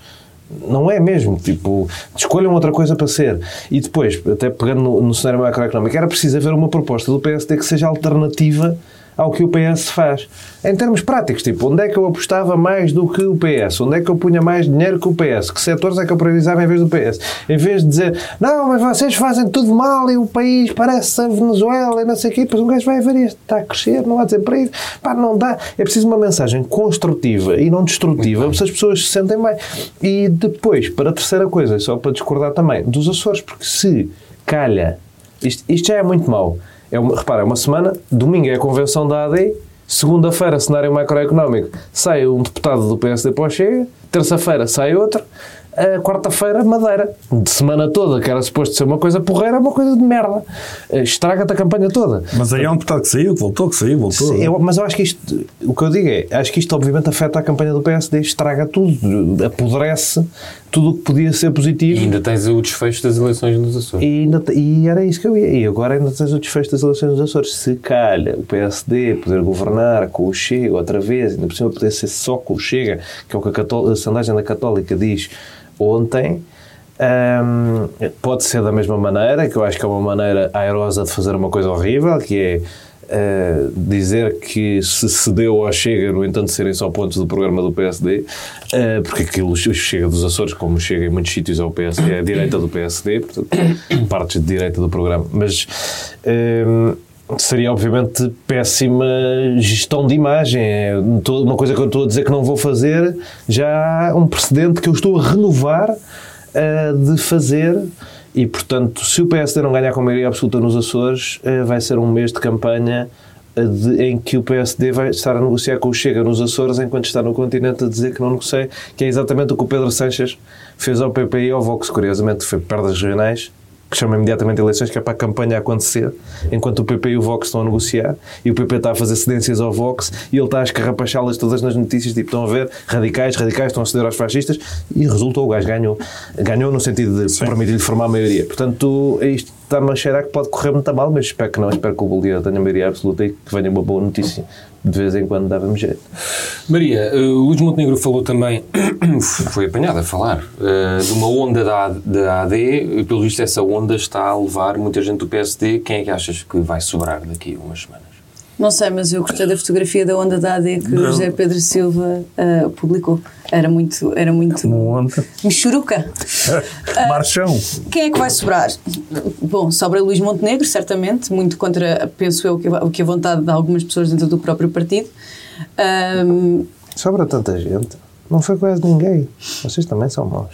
Não é mesmo, tipo, escolham outra coisa para ser. E depois, até pegando no, no cenário macroeconómico, era preciso haver uma proposta do PSD que seja alternativa ao que o PS faz. Em termos práticos, tipo, onde é que eu apostava mais do que o PS? Onde é que eu punha mais dinheiro que o PS? Que setores é que eu priorizava em vez do PS? Em vez de dizer, não, mas vocês fazem tudo mal e o país parece a Venezuela e não sei o quê, depois um gajo vai ver isto, está a crescer, não há desemprego, pá, não dá. É preciso uma mensagem construtiva e não destrutiva, para as pessoas se sentem bem. E depois, para a terceira coisa, só para discordar também, dos Açores, porque se calha, isto, isto já é muito mau. É uma, repara, é uma semana, domingo é a convenção da AD, segunda-feira, cenário macroeconómico, sai um deputado do PSD para o Chega, terça-feira sai outro, quarta-feira, Madeira. De semana toda, que era suposto ser uma coisa porreira, é uma coisa de merda. Eh, Estraga-te a campanha toda. Mas aí há um deputado que saiu, que voltou, que saiu, voltou. Sim, eu- mas eu acho que isto, o que eu digo é, acho que isto obviamente afeta a campanha do PSD, estraga tudo, apodrece tudo o que podia ser E positivo. ainda tens o desfecho das eleições nos Açores. E, te- e era isso que eu ia. E agora ainda tens o desfecho das eleições dos Açores. Se calha o PSD poder governar com o Chega outra vez, ainda por cima poder ser só com o Chega, que é o que a, cató- a sondagem da Católica diz ontem, hum, pode ser da mesma maneira, que eu acho que é uma maneira airosa de fazer uma coisa horrível, que é eh, dizer que se cedeu ao Chega, no entanto, serem só pontos do programa do PSD, eh, porque aquilo Chega dos Açores, como chega em muitos sítios ao PSD, é a direita do PSD, portanto, partes de direita do programa. Mas eh, seria, obviamente, péssima gestão de imagem. É uma coisa que eu estou a dizer que não vou fazer, já há um precedente que eu estou a renovar eh, de fazer. E, portanto, se o PSD não ganhar com maioria absoluta nos Açores, eh, vai ser um mês de campanha eh, de- em que o PSD vai estar a negociar com o Chega nos Açores enquanto está no continente a dizer que não negocia, que é exatamente o que o Pedro Sanches fez ao PP e ao Vox, curiosamente, foi perdas regionais, que chama imediatamente eleições, que é para a campanha acontecer, enquanto o PP e o Vox estão a negociar, e o PP está a fazer cedências ao Vox, e ele está a escarrapachá-las todas nas notícias, tipo, estão a ver, radicais, radicais estão a ceder aos fascistas, e resultou, o gajo ganhou. Ganhou no sentido de permitir-lhe formar a maioria. Portanto, isto está-me a cheirar que pode correr muito mal, mas espero que não, espero que o Bolívar tenha maioria absoluta e que venha uma boa notícia. De vez em quando dava-me jeito. Maria, eh, o Luís Montenegro falou também, foi apanhado a falar, eh, de uma onda da, da AD, e pelo visto essa onda está a levar muita gente do PSD. Quem é que achas que vai sobrar daqui a umas semanas? Não sei, mas eu gostei da fotografia da onda da AD que o José Pedro Silva ah, publicou. Era muito. Era muito. Michuruca. Marchão. Quem é que vai sobrar? Bom, sobra Luís Montenegro, certamente, muito contra, penso eu, que a- que a vontade de algumas pessoas dentro do próprio partido. Ahm, Sobra tanta gente. Não foi quase ninguém. Vocês também são maus.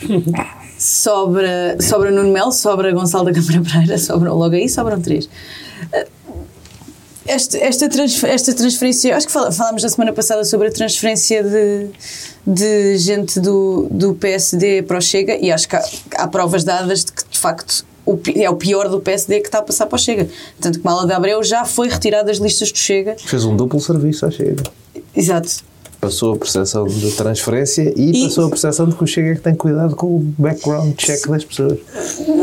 sobra, sobra Nuno Melo, sobra Gonçalo da Câmara Pereira, sobram logo aí, sobram três. Ah, Esta, esta, transf- esta transferência, acho que falámos na semana passada sobre a transferência de, de gente do, do PSD para o Chega e acho que há, há provas dadas de que de facto o é o pior do PSD que está a passar para o Chega. Tanto que Mala de Abreu já foi retirada das listas do Chega. Fez um duplo serviço à Chega. Exato. Passou a percepção de transferência e, E- passou a percepção de que o Chega é que tem cuidado com o background check das pessoas.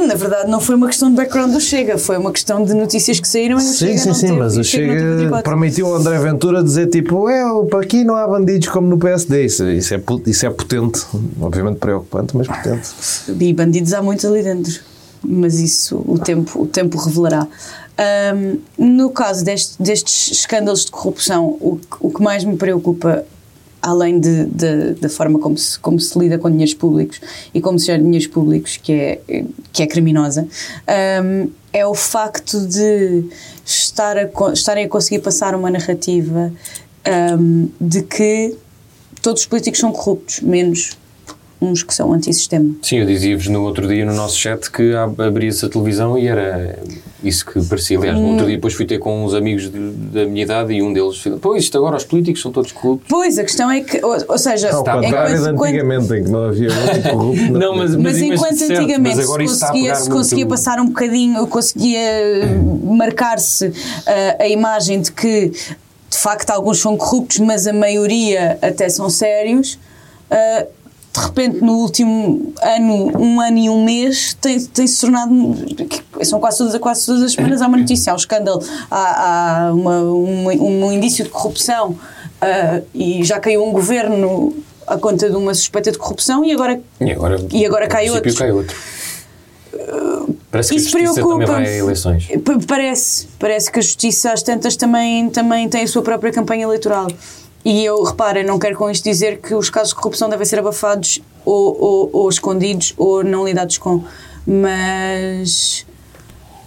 Na verdade, não foi uma questão de background do Chega, foi uma questão de notícias que saíram e Sim, Chega sim, sim, teve, mas o Chega hipótese. permitiu ao André Ventura dizer tipo, é, para aqui não há bandidos como no PSD. Isso, isso, é, isso é potente, obviamente preocupante, mas potente. E bandidos há muitos ali dentro, mas isso o tempo, o tempo revelará. Ahm, no caso deste- destes escândalos de corrupção, o, o que mais me preocupa além de, de- da forma como se, como se lida com dinheiros públicos e como se gera dinheiros públicos, que é, que é criminosa, hum, é o facto de estar a, estarem a conseguir passar uma narrativa hum, de que todos os políticos são corruptos, menos uns que são antissistema. Sim, eu dizia-vos no outro dia no nosso chat que ab- abria-se a televisão e era isso que parecia. Aliás, no outro dia depois fui ter com uns amigos de- da minha idade e um deles disse: Pô, isto agora os políticos são todos corruptos. Pois, a questão é que, ou, ou seja, Ao Está- contrário de antigamente, em que não havia muito corrupto. Não, mas, Mas, mas enquanto certo, antigamente mas agora se conseguia, se muito- conseguia passar um bocadinho, conseguia eh, marcar-se eh, a imagem de que de facto alguns são corruptos, mas a maioria até são sérios. eh, de repente, no último ano, um ano e um mês, tem- tem-se tornado. São quase todas, quase todas as semanas há uma notícia, há um escândalo, há, há uma- um, um indício de corrupção eh, e já caiu um governo à conta de uma suspeita de corrupção e agora E agora, E agora cai outros. cai outro. Parece que a Isso justiça também vai a eleições. Pa- Parece, parece que a justiça às tantas também, também tem a sua própria campanha eleitoral. E eu, repara, não quero com isto dizer que os casos de corrupção devem ser abafados ou, ou, ou escondidos ou não lidados com, mas,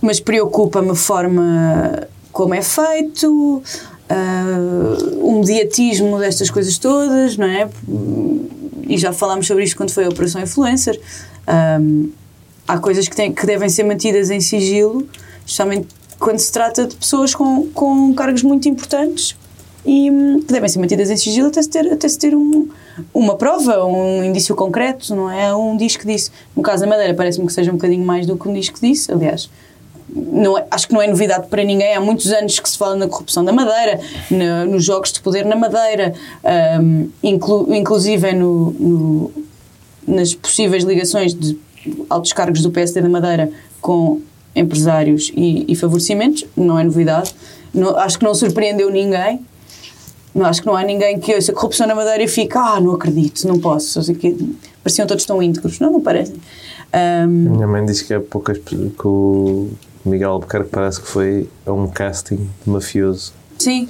mas preocupa-me a forma como é feito, ah, o mediatismo destas coisas todas, não é? E já falámos sobre isto quando foi a Operação Influencer. Ah, há coisas que, têm, que devem ser mantidas em sigilo, especialmente quando se trata de pessoas com, com cargos muito importantes e hum, que devem ser mantidas em sigilo até se ter, até se ter um, uma prova, um indício concreto, não é? Um diz que disse. No caso da Madeira, parece-me que seja um bocadinho mais do que um diz que disse, aliás. É- acho que não é novidade para ninguém. Há muitos anos que se fala na corrupção da Madeira, nos jogos de poder na Madeira, hum, inclu- inclusive é no- no, nas possíveis ligações de altos cargos do PSD da Madeira com empresários e, e favorecimentos, não é novidade. Não- acho que não surpreendeu ninguém. Não, acho que não há ninguém que ouça corrupção na Madeira e fique, ah, não acredito, não posso. Que pareciam todos tão íntegros. Não, não parecem. Ahm, Minha mãe disse que há poucas pessoas que o Miguel Albuquerque parece que foi a um casting de mafioso. sim,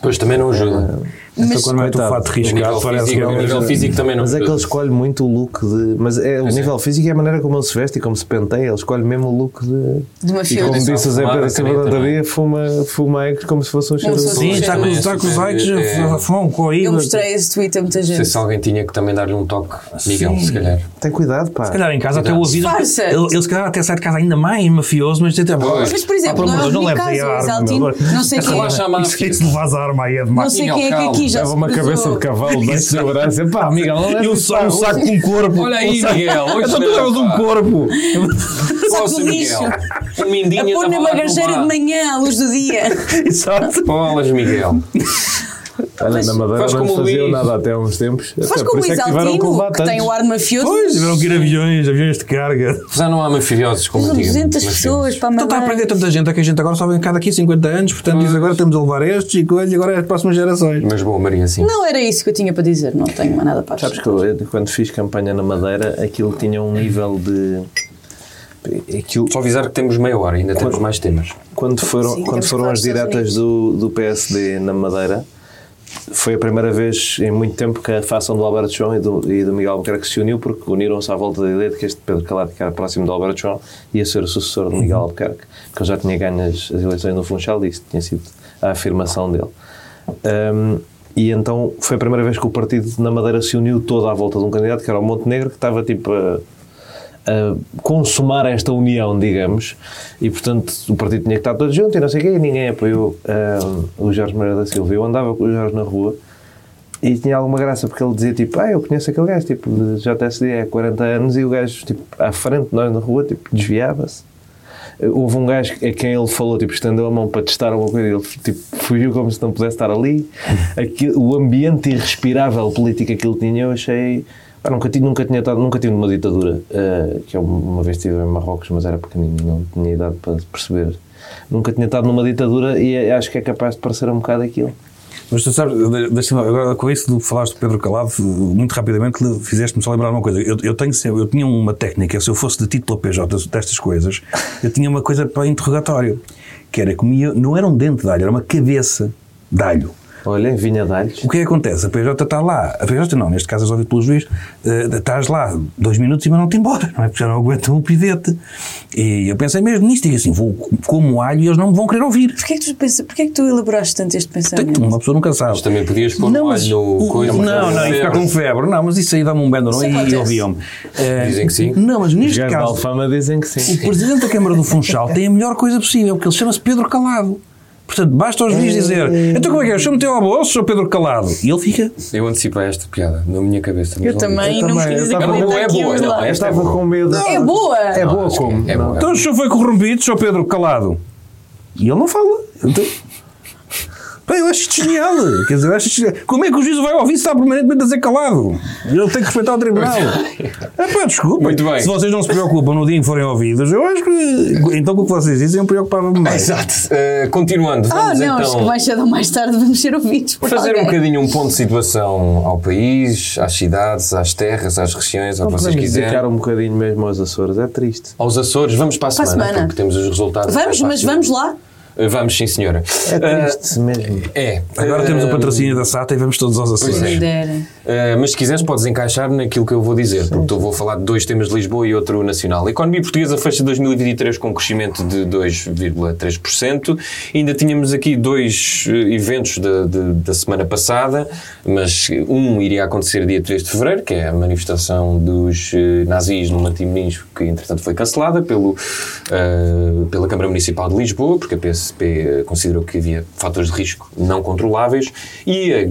Pois também não ajuda. Mas Então, quando é o fato riscado, parece que físico, é o uma nível físico também não Mas é que ele escolhe muito o look de. Mas é o é. nível físico e a maneira como ele se veste e como se penteia. Ele escolhe mesmo o look de. de E como mafioso. Atenção, disse o Zé Pedro a Silva da não é? Dia, fuma, fuma egos como se fosse um cheiro Sim, está com, é está com os likes é- a fumar com a Eu mostrei esse tweet a muita Não sei gente. se alguém tinha que também dar-lhe um toque, Miguel, se calhar. Tem cuidado, pá. Se calhar em casa até o ouvido. Ele, se calhar até sai de casa ainda mais mafioso, mas até Pois. Mas, por exemplo, não é o não leves aí caso, a arma. Não sei quem é. Que se levas a arma aí é é já Leva se uma cruzou. cabeça de cavalo, deixa de segurança. Pá, Miguel, não E leva um, a um saco com corpo. Olha aí, Um Miguel, hoje Então tu não, levas um corpo. Saco de lixo. Miguel. Um A mindinho pôr na bagageira de manhã, à luz do dia. Exato. Bolas, Miguel. Olha, na Madeira Faz não como o faziam Luís. nada até há uns tempos. Faz Até como o é que tiveram que que tem o ar de mafioso. Pois, tiveram que ir aviões, aviões de carga. Já não há mafiosos como São antigamente. 200 mafiosos. pessoas para a Então está a Madeira. aprender tanta gente, é que a gente agora só vem cá daqui a 50 anos, portanto diz agora temos a levar estes e coisa, e agora é as próximas gerações. Mas boa, Maria, sim. Não era isso que eu tinha para dizer, não tenho mais nada para Sabes que eu, quando fiz campanha na Madeira, aquilo tinha um nível de. Aquilo, Só avisar que temos meia hora, ainda temos mais temas. quando foram, Sim, quando foram as diretas do, do PSD na Madeira, foi a primeira vez em muito tempo que a facção do Alberto João e do, e do Miguel Albuquerque se uniu, porque uniram-se à volta da ideia de que este Pedro Calado, que era próximo do Alberto João, ia ser o sucessor do Miguel Albuquerque, que ele já tinha ganho as, as eleições no Funchal e isso tinha sido a afirmação dele. Um, e então foi a primeira vez que o partido na Madeira se uniu toda à volta de um candidato que era o Montenegro, que estava tipo a consumar esta união, digamos, e portanto o partido tinha que estar todo junto e não sei o quê, e ninguém apoiou um, o Jorge Moreira da Silva. Eu andava com o Jorge na rua e tinha alguma graça porque ele dizia tipo, ah, eu conheço aquele gajo, tipo, de JSD há 40 anos, e o gajo, tipo, à frente de nós na rua, tipo, desviava-se. Houve um gajo a quem ele falou, tipo, estendeu a mão para testar alguma coisa e ele tipo, fugiu como se não pudesse estar ali. Aquilo, o ambiente irrespirável político que ele tinha, eu achei. Pá, nunca, nunca tinha estado, nunca tive numa ditadura, eh, que eu uma vez estive em Marrocos, mas era pequenino não tinha idade para perceber. Nunca tinha estado numa ditadura e eh, acho que é capaz de parecer um bocado aquilo. Mas tu sabes, agora com isso do que falaste do Pedro Calado, muito rapidamente fizeste-me só lembrar uma coisa. Eu, eu tenho sempre, eu tinha uma técnica, se eu fosse detido pela PJ destas coisas, eu tinha uma coisa para interrogatório, que era comia, não era um dente de alho, era uma cabeça de alho. Olha, vinha de alhos. O que é que acontece? A PJ está lá, a PJ não, neste caso resolvido pelo juiz, eh, estás lá dois minutos e mandam-te embora, não é? Porque já não aguentam o pivete. E eu pensei mesmo nisto, e assim, vou como alho e eles não me vão querer ouvir. Porquê é que tu, pensa, porquê é que tu elaboraste tanto este Tem- pensamento? Uma pessoa nunca sabe. Mas também podias pôr Não, um mas alho no o- coisa. não, mas não, e ficar com febre. Não, mas isso aí dá-me um bendo, não? Isso E ouviam-me. Eh, Dizem que sim. Não, mas neste caso, Alfama dizem que o sim. Presidente da Câmara do Funchal tem a melhor coisa possível, porque ele chama-se Pedro Calado. Portanto, basta aos juízes dizer então como é que é? O senhor meteu ao bolso, sou Pedro Calado. E ele fica. Eu antecipei esta piada na minha cabeça. Eu também, Eu não também, quis eu É também. acreditar boa, é que boa. Não, esta é estava boa. com medo. É boa! É boa como? é boa. Então o senhor foi corrompido, sou Pedro Calado. E ele não fala. Então, eu acho isto genial. Quer dizer, eu acho genial. Como é que o juiz vai ouvir se está permanentemente a dizer calado? Ele tem que respeitar o tribunal. É pá, desculpa. Muito bem. Se vocês não se preocupam no dia em que forem ouvidos, eu acho que. Então com o que vocês dizem, eu preocupava-me mais. Exato. Uh, continuando, Ah, não, acho que então mais cedo ou mais tarde vamos ser ouvidos por fazer alguém. um bocadinho um ponto de situação ao país, às cidades, às terras, às regiões, Não vocês podemos dedicar quiserem. um bocadinho mesmo aos Açores, é triste. Aos Açores, vamos para a Para a semana, semana. porque temos os resultados. Vamos, mas semana. vamos lá. Uh, Vamos, sim, senhora. É triste mesmo. É. Agora temos o Uh, patrocínio da SATA e vamos todos aos Açores. Pois é. Uh, mas se quiseres, podes encaixar naquilo que eu vou dizer, porque eu vou falar de dois temas de Lisboa e outro nacional. A economia portuguesa fecha 2023 com um crescimento de 2,3%. Ainda tínhamos aqui dois uh, eventos da, de- da semana passada, mas um iria acontecer dia 3 de fevereiro, que é a manifestação dos uh, nazis no Martim que entretanto foi cancelada pelo, uh, pela Câmara Municipal de Lisboa, porque a PSP considerou que havia fatores de risco não controláveis, e a,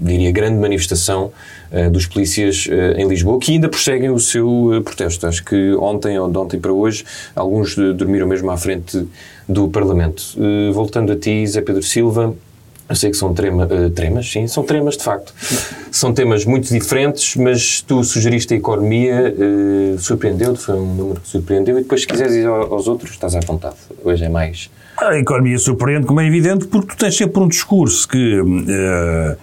diria, grande manifestação uh, dos polícias uh, em Lisboa, que ainda prosseguem o seu uh, protesto. Acho que ontem ou de ontem para hoje, alguns dormiram mesmo à frente do Parlamento. Voltando a ti, Zé Pedro Silva, eu sei que são trema, eh, tremas, sim, são tremas de facto. São temas muito diferentes, mas tu sugeriste a economia, eh, surpreendeu-te, foi um número que surpreendeu, e depois se quiseres ir ao- aos outros, estás à vontade. Hoje é mais. A economia surpreende, como é evidente, porque tu tens sempre um discurso que, eh,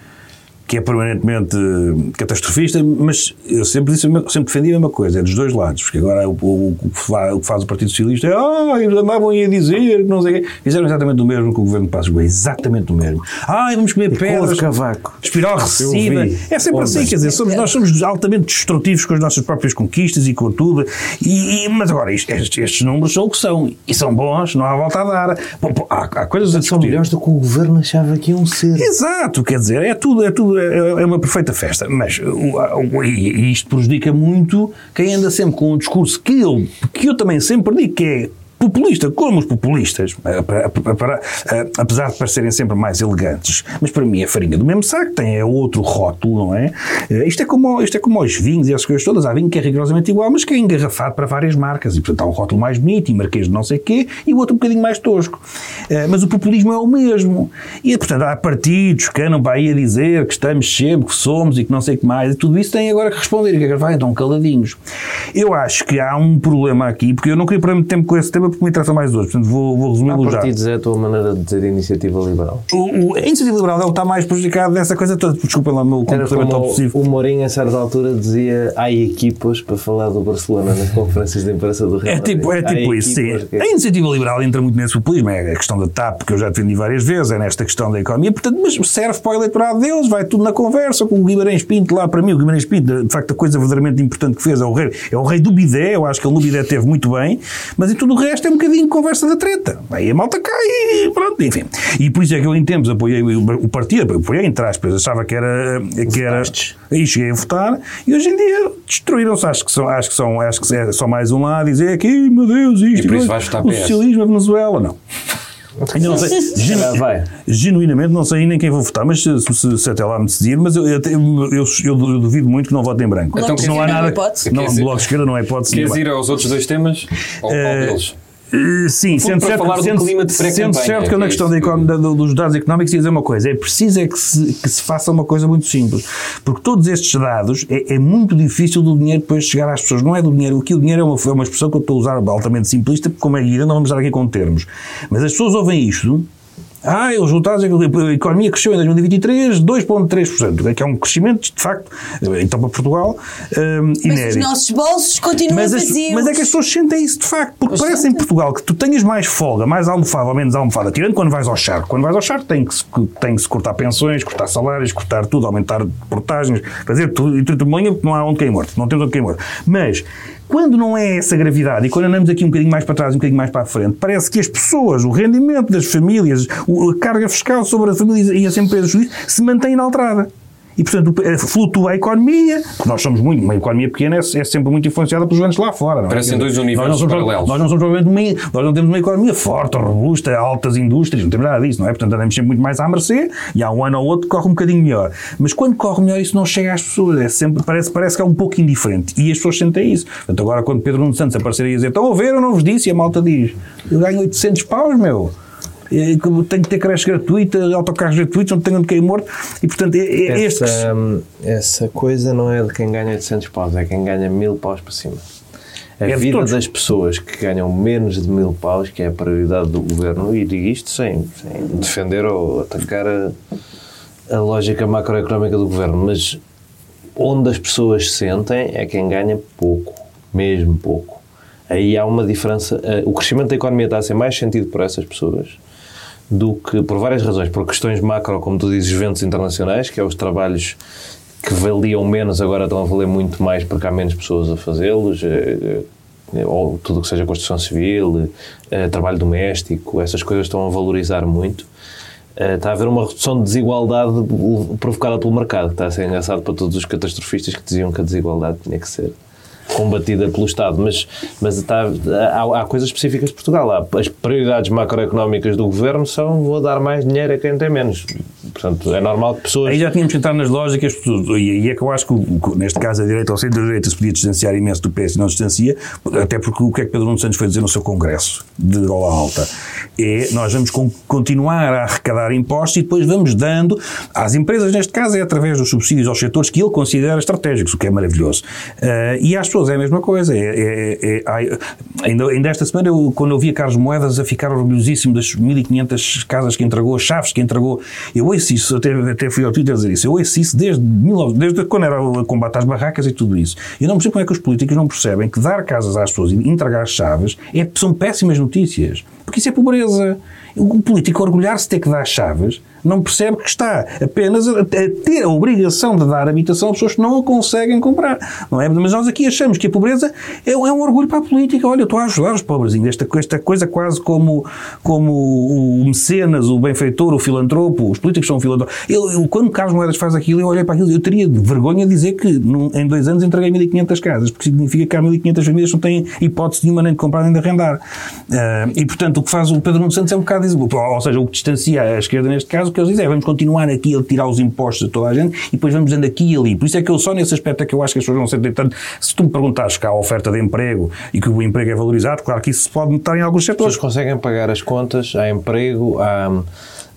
que é permanentemente eh, catastrofista, mas eu sempre, disse, sempre defendi a mesma coisa, é dos dois lados, porque agora o, o- o que fa- o que faz o Partido Socialista é ah, eles andavam aí a dizer que não sei o quê. Fizeram exatamente o mesmo que o Governo de Passos Coelho, exatamente o mesmo. Ah, vamos comer Couve pedras, cavaco. espiral recessiva. É sempre assim, quer dizer, somos, nós somos altamente destrutivos com as nossas próprias conquistas e com tudo. E, e- mas agora, estes, estes números são o que são. E são bons, não há volta a dar. Bom, há, há coisas a São discutir. melhores do que o governo achava que iam ser. Exato, quer dizer, é tudo, é tudo, é, é uma perfeita festa. Mas o- e e isto prejudica muito quem anda sempre com um discurso que eu, que eu também sempre digo que é populista, como os populistas, eh, eh, apesar de parecerem sempre mais elegantes, mas para mim é farinha do mesmo saco, tem é outro rótulo, não é? Eh, Isto é como, isto é como os vinhos e as coisas todas. Há vinho que é rigorosamente igual, mas que é engarrafado para várias marcas e, portanto, há um rótulo mais bonito e marquês de não sei quê e o outro um bocadinho mais tosco. Mas o populismo é o mesmo. E, portanto, há partidos que andam para aí a dizer que estamos sempre, que somos e que não sei o que mais, e tudo isso tem agora que responder. E que vai, então caladinhos. Eu acho que há um problema aqui, porque eu não queria perder muito tempo com esse tema porque me interessa mais hoje, portanto vou, vou resumi-lo já. partidos é a tua maneira de dizer iniciativa liberal. O, o, a iniciativa liberal é o que está mais prejudicado dessa coisa toda. Desculpem lá o meu comportamento obsessivo. o Mourinho, a certa altura, dizia há equipas para falar do Barcelona nas conferências de imprensa do Real É tipo, é tipo Há isso, sim. que- A iniciativa liberal entra muito nesse populismo, é a questão da TAP, que eu já defendi várias vezes, é nesta questão da economia, portanto, mas serve para o eleitorado deles, vai tudo na conversa, com o Guimarães Pinto lá, para mim, o Guimarães Pinto, de facto, a coisa verdadeiramente importante que fez é o rei, é o rei do bidé, eu acho que ele no bidé teve muito bem, mas em tudo o resto é um bocadinho de conversa da treta. Aí a malta cai e pronto, enfim. E por isso é que eu em tempos apoiei o partido, apoiei entre aspas, achava que era, que era, aí cheguei a votar, e hoje em dia destruíram-se, acho que são, acho que são, acho que é só mais um lá a dizer que, "Ih, meu Deus, isto, E por isso vais votar o PS. socialismo, a Venezuela, não. Ainda não sei, genu- vai. genuinamente não sei nem quem vou votar, mas se, se- se até lá me decidir, mas eu, eu, eu, eu- eu duvido muito que não votem em branco. De não há não nada. Não, bloco de esquerda não é hipótese. Queres ir aos outros dois temas? Ou qual Eh, deles? Uh, Sim, sendo certo, falar do sendo, clima de sendo certo que eu na que é questão da que- econ- da- do- dos dados económicos ia dizer uma coisa, é preciso é que se, que se faça uma coisa muito simples, porque todos estes dados é, é muito difícil do dinheiro depois chegar às pessoas, não é do dinheiro, aqui o dinheiro é uma, é uma expressão que eu estou a usar altamente simplista, porque como é evidente não vamos estar aqui com termos, mas as pessoas ouvem isto Ah, os resultados, a economia cresceu em 2023 2,3%, que é um crescimento, de facto, então para Portugal, um, Mas os nossos bolsos continuam Mas, as- vazios. mas é que as pessoas sentem isso de facto, porque Pois parece em. Portugal que tu tenhas mais folga, mais almofada ou menos almofada, tirando quando vais ao charco. Quando vais ao charco tem que, se, tem que se cortar pensões, cortar salários, cortar tudo, aumentar portagens, fazer tudo e tudo de manhã, porque não há onde cair morto, não temos onde cair morto. Mas quando não é essa gravidade e quando andamos aqui um bocadinho mais para trás e um bocadinho mais para a frente, parece que as pessoas, o rendimento das famílias, a carga fiscal sobre as famílias e as empresas se mantém inalterada. E, portanto, eh, flutua a economia, porque nós somos muito, uma economia pequena é, é sempre muito influenciada pelos grandes lá fora. Não é? Parecem dois universos nós paralelos. Nós não somos provavelmente uma, nós não temos uma economia forte, robusta, altas indústrias, não temos nada disso, não é? Portanto, andamos sempre muito mais à mercê e há um ano ou outro corre um bocadinho melhor. Mas quando corre melhor, isso não chega às pessoas, é sempre, parece, parece que é um pouco indiferente. E as pessoas sentem isso. Portanto, agora quando Pedro Nuno Santos aparecer a dizer estão a ver, eu não vos disse, e a malta diz eu ganho 800 paus, meu. É, que Tenho que ter creche gratuita, autocarros gratuitos, não tenho onde cair morto. E, portanto, é, é este que Essa, hum, essa coisa não é de quem ganha 800 paus, é quem ganha mil paus para cima. A É vida das pessoas que ganham menos de mil paus, que é a prioridade do governo, e digo isto sem, sem defender ou atacar a, a lógica macroeconómica do governo, mas onde as pessoas sentem é quem ganha pouco, mesmo pouco. Aí há uma diferença. eh, O crescimento da economia está a ser mais sentido por essas pessoas do que por várias razões, por questões macro, como tu dizes, eventos internacionais, que é os trabalhos que valiam menos agora estão a valer muito mais porque há menos pessoas a fazê-los, eh, eh, ou tudo o que seja construção civil, eh, trabalho doméstico, essas coisas estão a valorizar muito. Está a haver uma redução de desigualdade provocada pelo mercado, está a ser engraçado para todos os catastrofistas que diziam que a desigualdade tinha que ser combatida pelo Estado, mas, mas está, há, há coisas específicas de Portugal. Há, as prioridades macroeconómicas do governo são vou dar mais dinheiro a quem tem menos. Portanto, é normal que pessoas. Aí já tínhamos que entrar nas lógicas, e e é que eu acho que, neste caso, a direita ou centro-direita se podia distanciar imenso do PS e não distancia, até porque o que é que Pedro Nuno Santos foi dizer no seu congresso de gola alta? É, nós vamos con- continuar a arrecadar impostos e depois vamos dando às empresas, neste caso é através dos subsídios aos setores que ele considera estratégicos, o que é maravilhoso. Ah, e às pessoas é a mesma coisa. É, é- é- ai- ainda, ainda esta semana, eu, quando eu via Carlos Moedas a ficar orgulhosíssimo das 1500 casas que entregou, chaves que entregou, eu ouço isso, até, até fui ao Twitter dizer isso, eu ouço isso desde, 19 desde quando era o combate às barracas e tudo isso. Eu não percebo como é que os políticos não percebem que dar casas às pessoas e entregar chaves é, são péssimas notícias. Porque isso é pobreza. O político orgulhar-se de ter que dar chaves não percebe que está apenas a, ter a obrigação de dar habitação a pessoas que não a conseguem comprar. Não é? Mas nós aqui achamos que a pobreza é, é um orgulho para a política. Olha, eu estou a ajudar os pobrezinhos. Esta, esta coisa quase como, como o mecenas, o benfeitor, o filantropo. Os políticos são filantropos. Eu, eu, quando Carlos Moedas faz aquilo, eu olhei para aquilo eu teria vergonha de dizer que num- em dois anos entreguei 1.500 casas, porque significa que há 1.500 famílias que não têm hipótese nenhuma nem de comprar nem de arrendar. Ah, e, portanto, o que faz o Pedro Nuno Santos é um bocado. Ou seja, o que distancia a esquerda neste caso, que eles dizem é vamos continuar aqui a tirar os impostos de toda a gente e depois vamos dando aqui e ali. Por isso é que eu só nesse aspecto é que eu acho que as pessoas não sentem tanto. Se tu me perguntares que há oferta de emprego e que o emprego é valorizado, claro que isso pode notar em alguns As pessoas setores. conseguem pagar as contas, há emprego, há,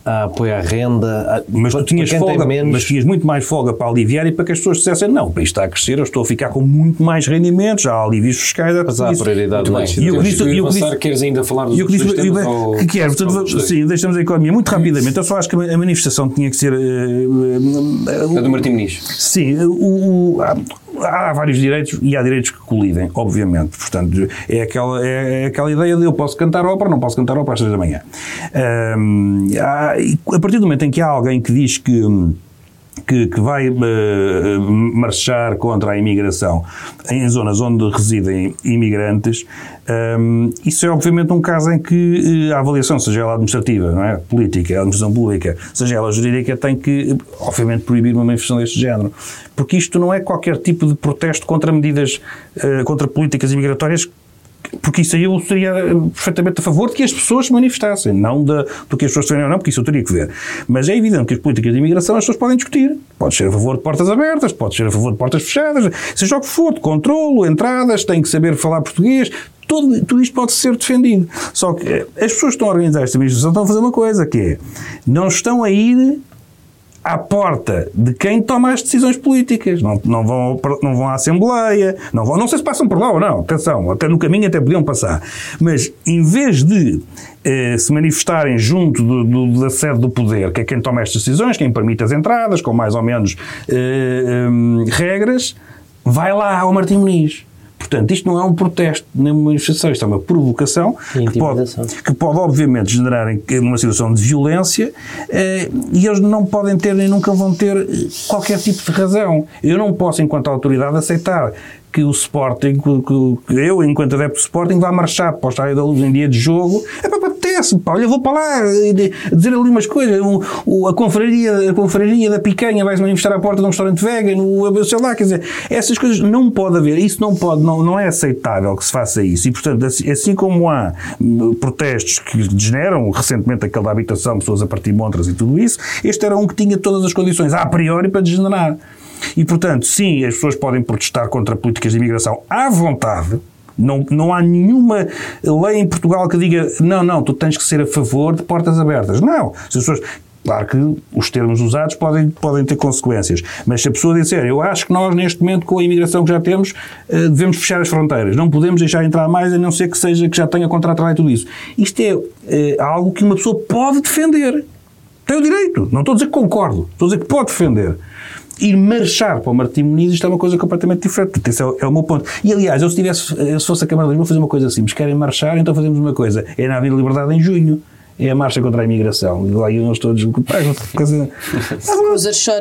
há apoio à renda. Mas tu tinhas folga, menos, mas tinhas muito mais folga para aliviar e para que as pessoas dissessem não, o país está a crescer, eu estou a ficar com muito mais rendimentos, há alívios fiscais, Mas há isso. prioridade mais. E o que Temos disse- e queres ainda falar dos E o que, disse, dos temas eu- ou- que quero, portanto, sim, deixamos a economia muito rapidamente. Eu só acho que a manifestação tinha que ser. eh, eh, A do Martim Muniz. Sim, o, o- há, vários direitos e há direitos que colidem, obviamente. Portanto, é aquela, é, é aquela ideia de eu posso cantar ópera, não posso cantar ópera às três da manhã. Ahm, há- a partir do momento em que há alguém que diz que. que, que vai eh, marchar contra a imigração em zonas onde residem imigrantes, hum, isso é obviamente um caso em que eh, a avaliação, seja ela administrativa, não é? política, administração pública, seja ela jurídica, tem que, obviamente, proibir uma manifestação deste género. Porque isto não é qualquer tipo de protesto contra medidas, eh, contra políticas imigratórias porque isso aí eu seria eh, perfeitamente a favor de que as pessoas se manifestassem, não da, do que as pessoas defendem ou não, porque isso eu teria que ver. Mas é evidente que as políticas de imigração as pessoas podem discutir. Pode ser a favor de portas abertas, pode ser a favor de portas fechadas, seja o que for, de controlo, entradas, tem que saber falar português. Tudo, tudo isto pode ser defendido. Só que eh, as pessoas que estão a organizar esta manifestação estão a fazer uma coisa, que é, não estão a ir à porta de quem toma as decisões políticas. Não, não, vão, não vão à Assembleia, não, vão, não sei se passam por lá ou não, atenção, até no caminho até podiam passar. Mas em vez de eh, se manifestarem junto do, do, da sede do poder, que é quem toma estas decisões, quem permite as entradas, com mais ou menos eh, eh, regras, vai lá ao Martim Muniz. Portanto, isto não é um protesto nem uma manifestação, isto é uma provocação que pode, que pode, obviamente, generar uma situação de violência eh, e eles não podem ter nem nunca vão ter qualquer tipo de razão. Eu não posso, enquanto autoridade, aceitar que o Sporting, que, que eu, enquanto adepto do Sporting, vá marchar para o Estádio da Luz em dia de jogo. É para apetece, pá, olha, vou para lá dizer ali umas coisas. O, o, a, confraria, a confraria da picanha vai-se manifestar à porta de um restaurante vegan, o, sei lá, quer dizer, essas coisas não pode haver. Isso não pode, não, não é aceitável que se faça isso. E, portanto, assim, assim como há hum, protestos que degeneram, recentemente aquele da habitação, pessoas a partir montras e tudo isso, este era um que tinha todas as condições, a priori, para degenerar. E, portanto, sim, as pessoas podem protestar contra políticas de imigração à vontade, não, não há nenhuma lei em Portugal que diga não, não, tu tens que ser a favor de portas abertas. Não. Se as pessoas, Claro que os termos usados podem, podem ter consequências, mas se a pessoa disser eu acho que nós, neste momento, com a imigração que já temos, eh, devemos fechar as fronteiras, não podemos deixar entrar mais a não ser que seja que já tenha contrato e tudo isso. Isto é, é algo que uma pessoa pode defender. Tem o direito. Não estou a dizer que concordo, estou a dizer que pode defender ir marchar para o Martim Muniz, isto é uma coisa completamente diferente. Esse é o, é o meu ponto. E, aliás, eu se, tivesse, se fosse a Câmara de Lisboa, fazer uma coisa simples. Querem marchar, então fazemos uma coisa. É na Avenida Liberdade em junho é a marcha contra a imigração. E lá iam todos.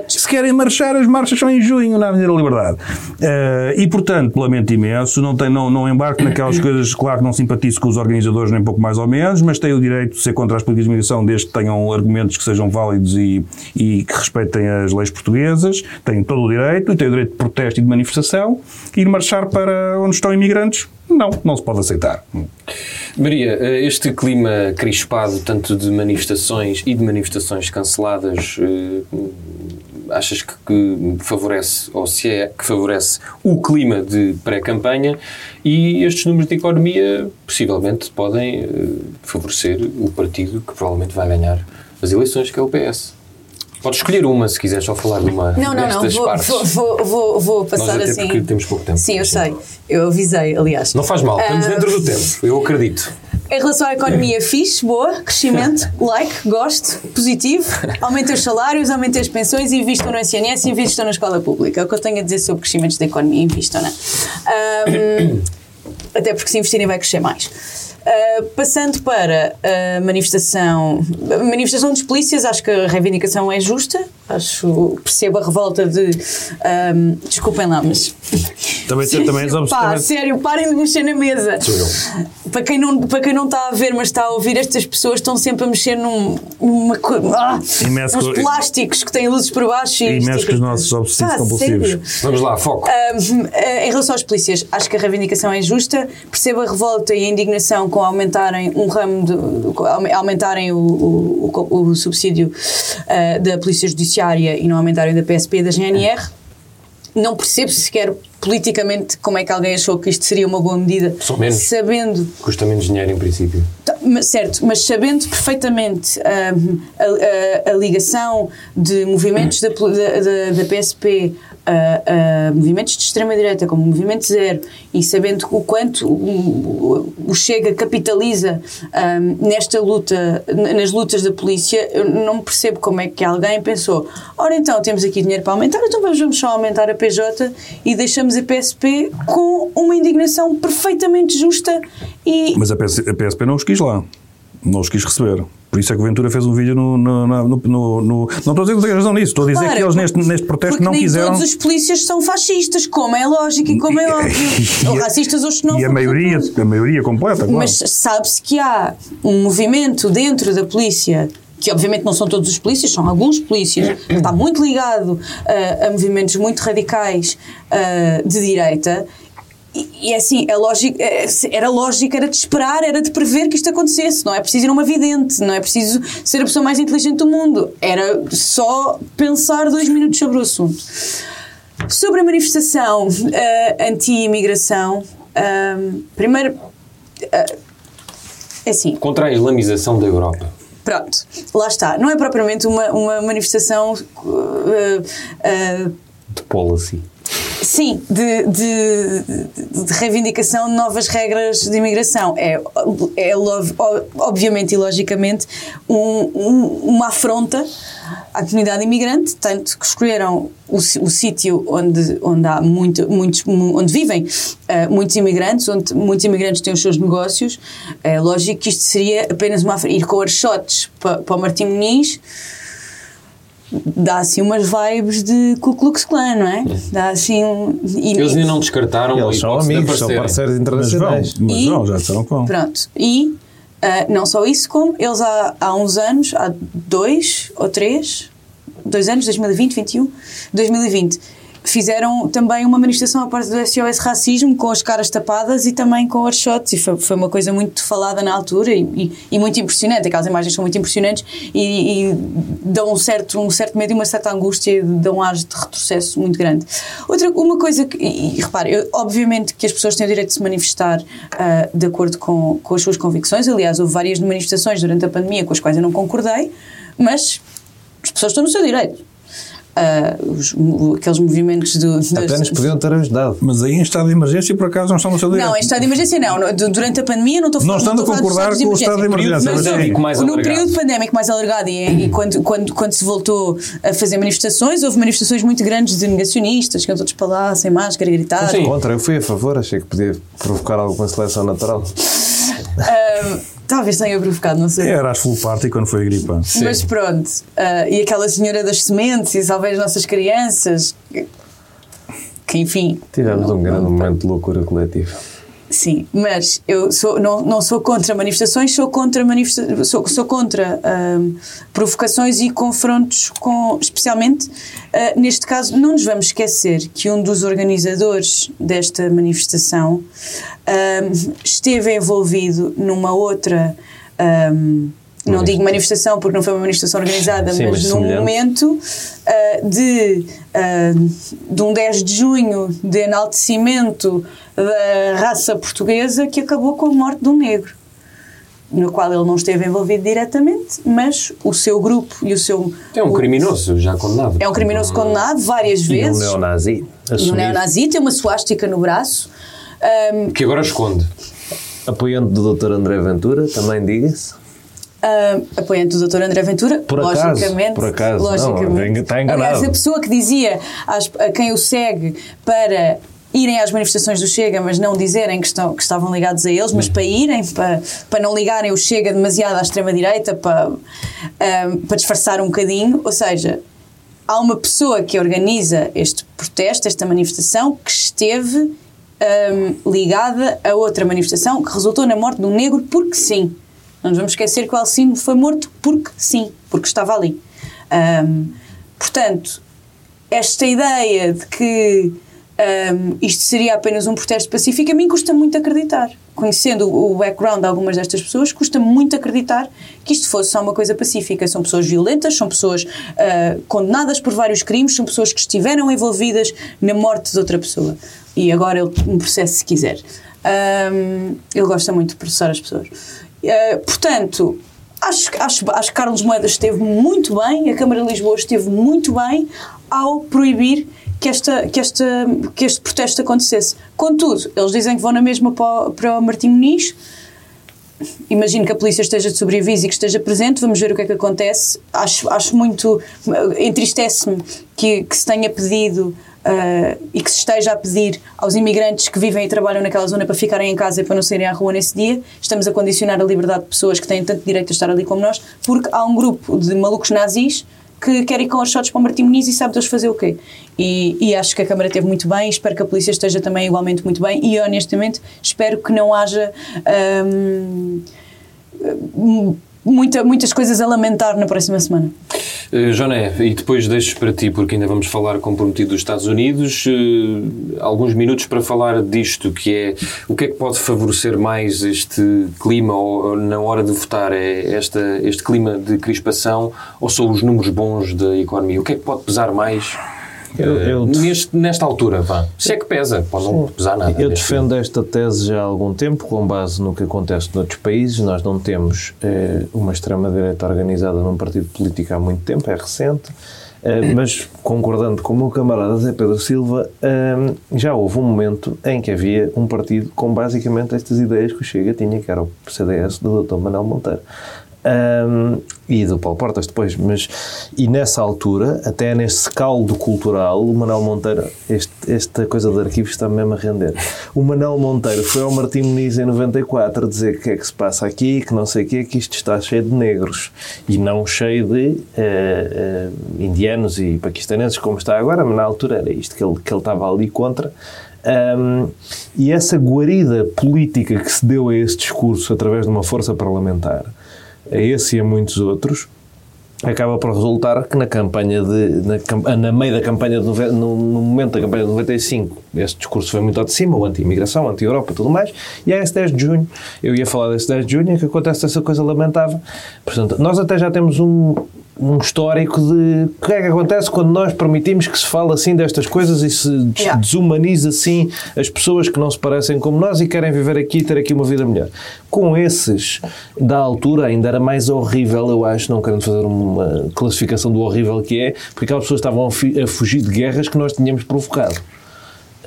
Se querem marchar, as marchas são em junho na Avenida Liberdade. Uh, e, portanto, lamento imenso, não, tem, não, não embarco naquelas coisas, claro que não simpatizo com os organizadores, nem pouco mais ou menos, mas tenho o direito de ser contra as políticas de imigração desde que tenham argumentos que sejam válidos e, e que respeitem as leis portuguesas. Tenho todo o direito, e tenho o direito de protesto e de manifestação. Ir marchar para onde estão imigrantes, não, não se pode aceitar. Maria, eh, este clima crispado, tanto de manifestações e de manifestações canceladas, eh, achas que, que, favorece, ou se é que favorece o clima de pré-campanha e estes números de economia possivelmente podem eh, favorecer o partido que provavelmente vai ganhar as eleições, que é o PS? Podes escolher uma se quiseres só falar de uma Não, não, não, vou, vou, vou, vou, passar Nós assim. porque temos pouco tempo. Sim, eu sei. Eu avisei, aliás. Não faz mal, estamos Uh, dentro do tempo, eu acredito. Em relação à economia, fixe, boa, crescimento, like, gosto, positivo, aumentem os salários, aumentem as pensões, invistam no SNS invistam na escola pública. É o que eu tenho a dizer sobre crescimentos da economia, invistam, não é? Um, até porque se investirem vai crescer mais. Uh, passando para a manifestação, manifestação dos polícias, acho que a reivindicação é justa, acho, percebo a revolta de. Um, desculpem lá, mas. Também, também és Pá, sério, parem de mexer na mesa. Para quem, não, para quem não está a ver, mas está a ouvir, estas pessoas estão sempre a mexer num, numa coisa. Ah, uns plásticos que têm luzes por baixo E mexe com os nossos obsessivos Pá, compulsivos. sério. Vamos lá, foco. Um, eh, em relação aos polícias, acho que a reivindicação é justa. Percebo a revolta e a indignação com aumentarem um ramo de, aumentarem o, o, o- o subsídio eh, da Polícia Judiciária e não aumentarem da PSP e da GNR. Não percebo sequer politicamente como é que alguém achou que isto seria uma boa medida, menos. sabendo Custa menos dinheiro em princípio. Tá, Certo, mas sabendo perfeitamente hum, a, a- a ligação de movimentos da, da, da- PSP a, a movimentos de extrema-direita como o Movimento Zero e sabendo o quanto o, o Chega capitaliza hum, nesta luta, nas lutas da polícia, eu não percebo como é que alguém pensou ora então temos aqui dinheiro para aumentar, então vamos só aumentar a PJ e deixamos a PSP com uma indignação perfeitamente justa e Mas a, PS, a PSP não os quis lá. Não os quis receber. Por isso é que o Ventura fez um vídeo no. no, no, no- não estou a dizer que tem razão nisso, estou a dizer que eles neste, neste protesto não nem quiseram. todos os polícias são fascistas, como é lógico e como é óbvio. ou racistas ou E a xenófobos. maioria, a maioria completa, claro. Mas sabe-se que há um movimento dentro da polícia. Que obviamente não são todos os polícias, são alguns polícias, que está muito ligado ah, a movimentos muito radicais ah, de direita. E, e é assim, é lógico, é- era lógico, era de esperar, era de prever que isto acontecesse. Não é preciso ir a uma vidente, não é preciso ser a pessoa mais inteligente do mundo. Era só pensar dois minutos sobre o assunto. Sobre a manifestação ah, anti-imigração, primeiro, é assim, Contra a islamização da Europa. Pronto, lá está. Não é propriamente uma, uma manifestação. uh, uh, De policy. Sim, de, de, de reivindicação de novas regras de imigração. É, é obviamente e logicamente um- um- uma afronta à comunidade imigrante, tanto que escolheram o, o sítio onde, onde há muito, muitos, mu- onde vivem eh, muitos imigrantes, onde muitos imigrantes têm os seus negócios. É lógico que isto seria apenas uma. Ir com shots para, para o Martim Muniz dá assim umas vibes de Ku Klux Klan, não é? Dá assim um... e- Eles ainda não descartaram Eles são amigos, são parceiros Mas vão, internacionais. mas E- vão, já que vão. Pronto. E ah, não só isso, como eles há, há uns anos, há dois ou três, dois anos, 2020, 21, 2020, fizeram também uma manifestação à parte do SOS Racismo com as caras tapadas e também com shots e foi, foi uma coisa muito falada na altura e, e- e muito impressionante. Aquelas imagens são muito impressionantes e, e dão um certo, um certo medo e uma certa angústia e dão um ar de retrocesso muito grande. Outra, uma coisa que, e, repare, eu- obviamente que as pessoas têm o direito de se manifestar ah, de acordo com, com as suas convicções. Aliás, houve várias manifestações durante a pandemia com as quais eu não concordei, mas as pessoas estão no seu direito. Ah, os- aqueles movimentos do, das- Apenas podiam ter ajudado. Mas aí em estado de emergência, por acaso, não estão no seu direito. Não, em estado de emergência não. Durante a pandemia não estou Não estando a dos concordar com o estado de emergência, Mas mas no período pandémico mais alargado e, e quando, quando, quando se voltou a fazer manifestações, houve manifestações muito grandes de negacionistas, que iam todos para lá, sem máscara, gritar. Sim. Contra, eu fui a favor, achei que podia provocar alguma seleção natural. Ah, talvez tenha provocado, não sei. Era as full party quando foi a gripa. Mas pronto, ah, e aquela senhora das sementes e salvei as nossas crianças, que, que, enfim. Tivemos não- um grande não- momento de loucura coletiva. Sim, mas eu sou, não, não sou contra manifestações, sou contra, manifesta sou, sou contra ahm, provocações e confrontos, com, especialmente ah, neste caso. Não nos vamos esquecer que um dos organizadores desta manifestação ahm, esteve envolvido numa outra. ahm, não digo manifestação porque não foi uma manifestação organizada, Sim, mas mas num momento ah, de, ah, de um 10 de junho de enaltecimento da raça portuguesa que acabou com a morte de um negro, no qual ele não esteve envolvido diretamente, mas o seu grupo e o seu. É um o- criminoso já condenado. É um criminoso condenado várias E um vezes. neonazi. E um assumido, neonazi tem uma suástica no braço. Ahm, Que agora esconde. Apoiante do Dr. André Ventura, também diga-se. Ah, apoiante do Dr. André Ventura, Por acaso, logicamente. por acaso, não, logicamente. está enganado. Aliás, a pessoa que dizia às- a quem o segue para irem às manifestações do Chega, mas não dizerem que, estão, que estavam ligados a eles, mas para irem, para, para não ligarem o Chega demasiado à extrema-direita, para, ah, para disfarçar um bocadinho. Ou seja, há uma pessoa que organiza este protesto, esta manifestação, que esteve hum, ligada a outra manifestação que resultou na morte de um negro porque sim. Não nos vamos esquecer que o Alcino foi morto porque sim, porque estava ali. Hum, portanto, esta ideia de que hum, isto seria apenas um protesto pacífico, a mim custa muito acreditar. Conhecendo o background de algumas destas pessoas, custa muito acreditar que isto fosse só uma coisa pacífica. São pessoas violentas, são pessoas ah, condenadas por vários crimes, são pessoas que estiveram envolvidas na morte de outra pessoa. E agora ele um processo se quiser. Hum, ele gosta muito de processar as pessoas. Ah, portanto, Acho, acho, acho que Carlos Moedas esteve muito bem, a Câmara de Lisboa esteve muito bem ao proibir que, esta, que, esta, que este protesto acontecesse. Contudo, eles dizem que vão na mesma para, o- para o Martim Muniz. Imagino que a polícia esteja de sobreaviso e que esteja presente, vamos ver o que é que acontece. Acho, acho muito. Entristece-me que, que se tenha pedido ah, e que se esteja a pedir aos imigrantes que vivem e trabalham naquela zona para ficarem em casa e para não saírem à rua nesse dia. Estamos a condicionar a liberdade de pessoas que têm tanto direito a estar ali como nós, porque há um grupo de malucos nazis que quer ir com os shots para o Martim Muniz e sabe Deus fazer o quê. E, e acho que a Câmara esteve muito bem, espero que a polícia esteja também igualmente muito bem e honestamente espero que não haja hum, muita, muitas coisas a lamentar na próxima semana. Uh, Joné, e depois deixo para ti, porque ainda vamos falar com o prometido dos Estados Unidos, uh, alguns minutos para falar disto, que é o que é que pode favorecer mais este clima ou, ou na hora de votar? É esta, este clima de crispação ou são os números bons da economia? O que é que pode pesar mais Eu- Eh, eu- neste, nesta altura, vá. Se é que pesa, pode não pesar nada. Eu defendo esta tese já há algum tempo, com base no que acontece noutros países. Nós não temos eh, uma extrema-direita organizada num partido político há muito tempo, é recente. Eh, mas, concordando com o meu camarada Zé Pedro Silva, eh, já houve um momento em que havia um partido com basicamente estas ideias que o Chega tinha, que era o CDS do Dr. Manuel Monteiro. Um, e do Paulo Portas depois, mas e nessa altura, até nesse caldo cultural, o Manuel Monteiro, este, esta coisa de arquivos está mesmo a render. O Manuel Monteiro foi ao Martim Muniz em 94 dizer que o que é que se passa aqui, que não sei o quê, que isto está cheio de negros e não cheio de eh, eh, indianos e paquistaneses, como está agora, mas na altura era isto que ele, que ele estava ali contra. Um, e essa guarida política que se deu a esse discurso através de uma força parlamentar, a esse e a muitos outros, acaba por resultar que na campanha de na, cam- na meio da campanha de no, no momento da campanha de 95 esse discurso foi muito ao de cima, o anti-imigração, anti-Europa tudo mais, e há esse 10 de junho. Eu ia falar desse 10 de junho que acontece essa coisa lamentável. Portanto, nós até já temos um um histórico de o que é que acontece quando nós permitimos que se fale assim destas coisas e se des- Yeah. desumaniza assim as pessoas que não se parecem como nós e querem viver aqui e ter aqui uma vida melhor. Com esses da altura ainda era mais horrível, eu acho, não querendo fazer uma classificação do horrível que é, porque aquelas pessoas estavam a fugir de guerras que nós tínhamos provocado.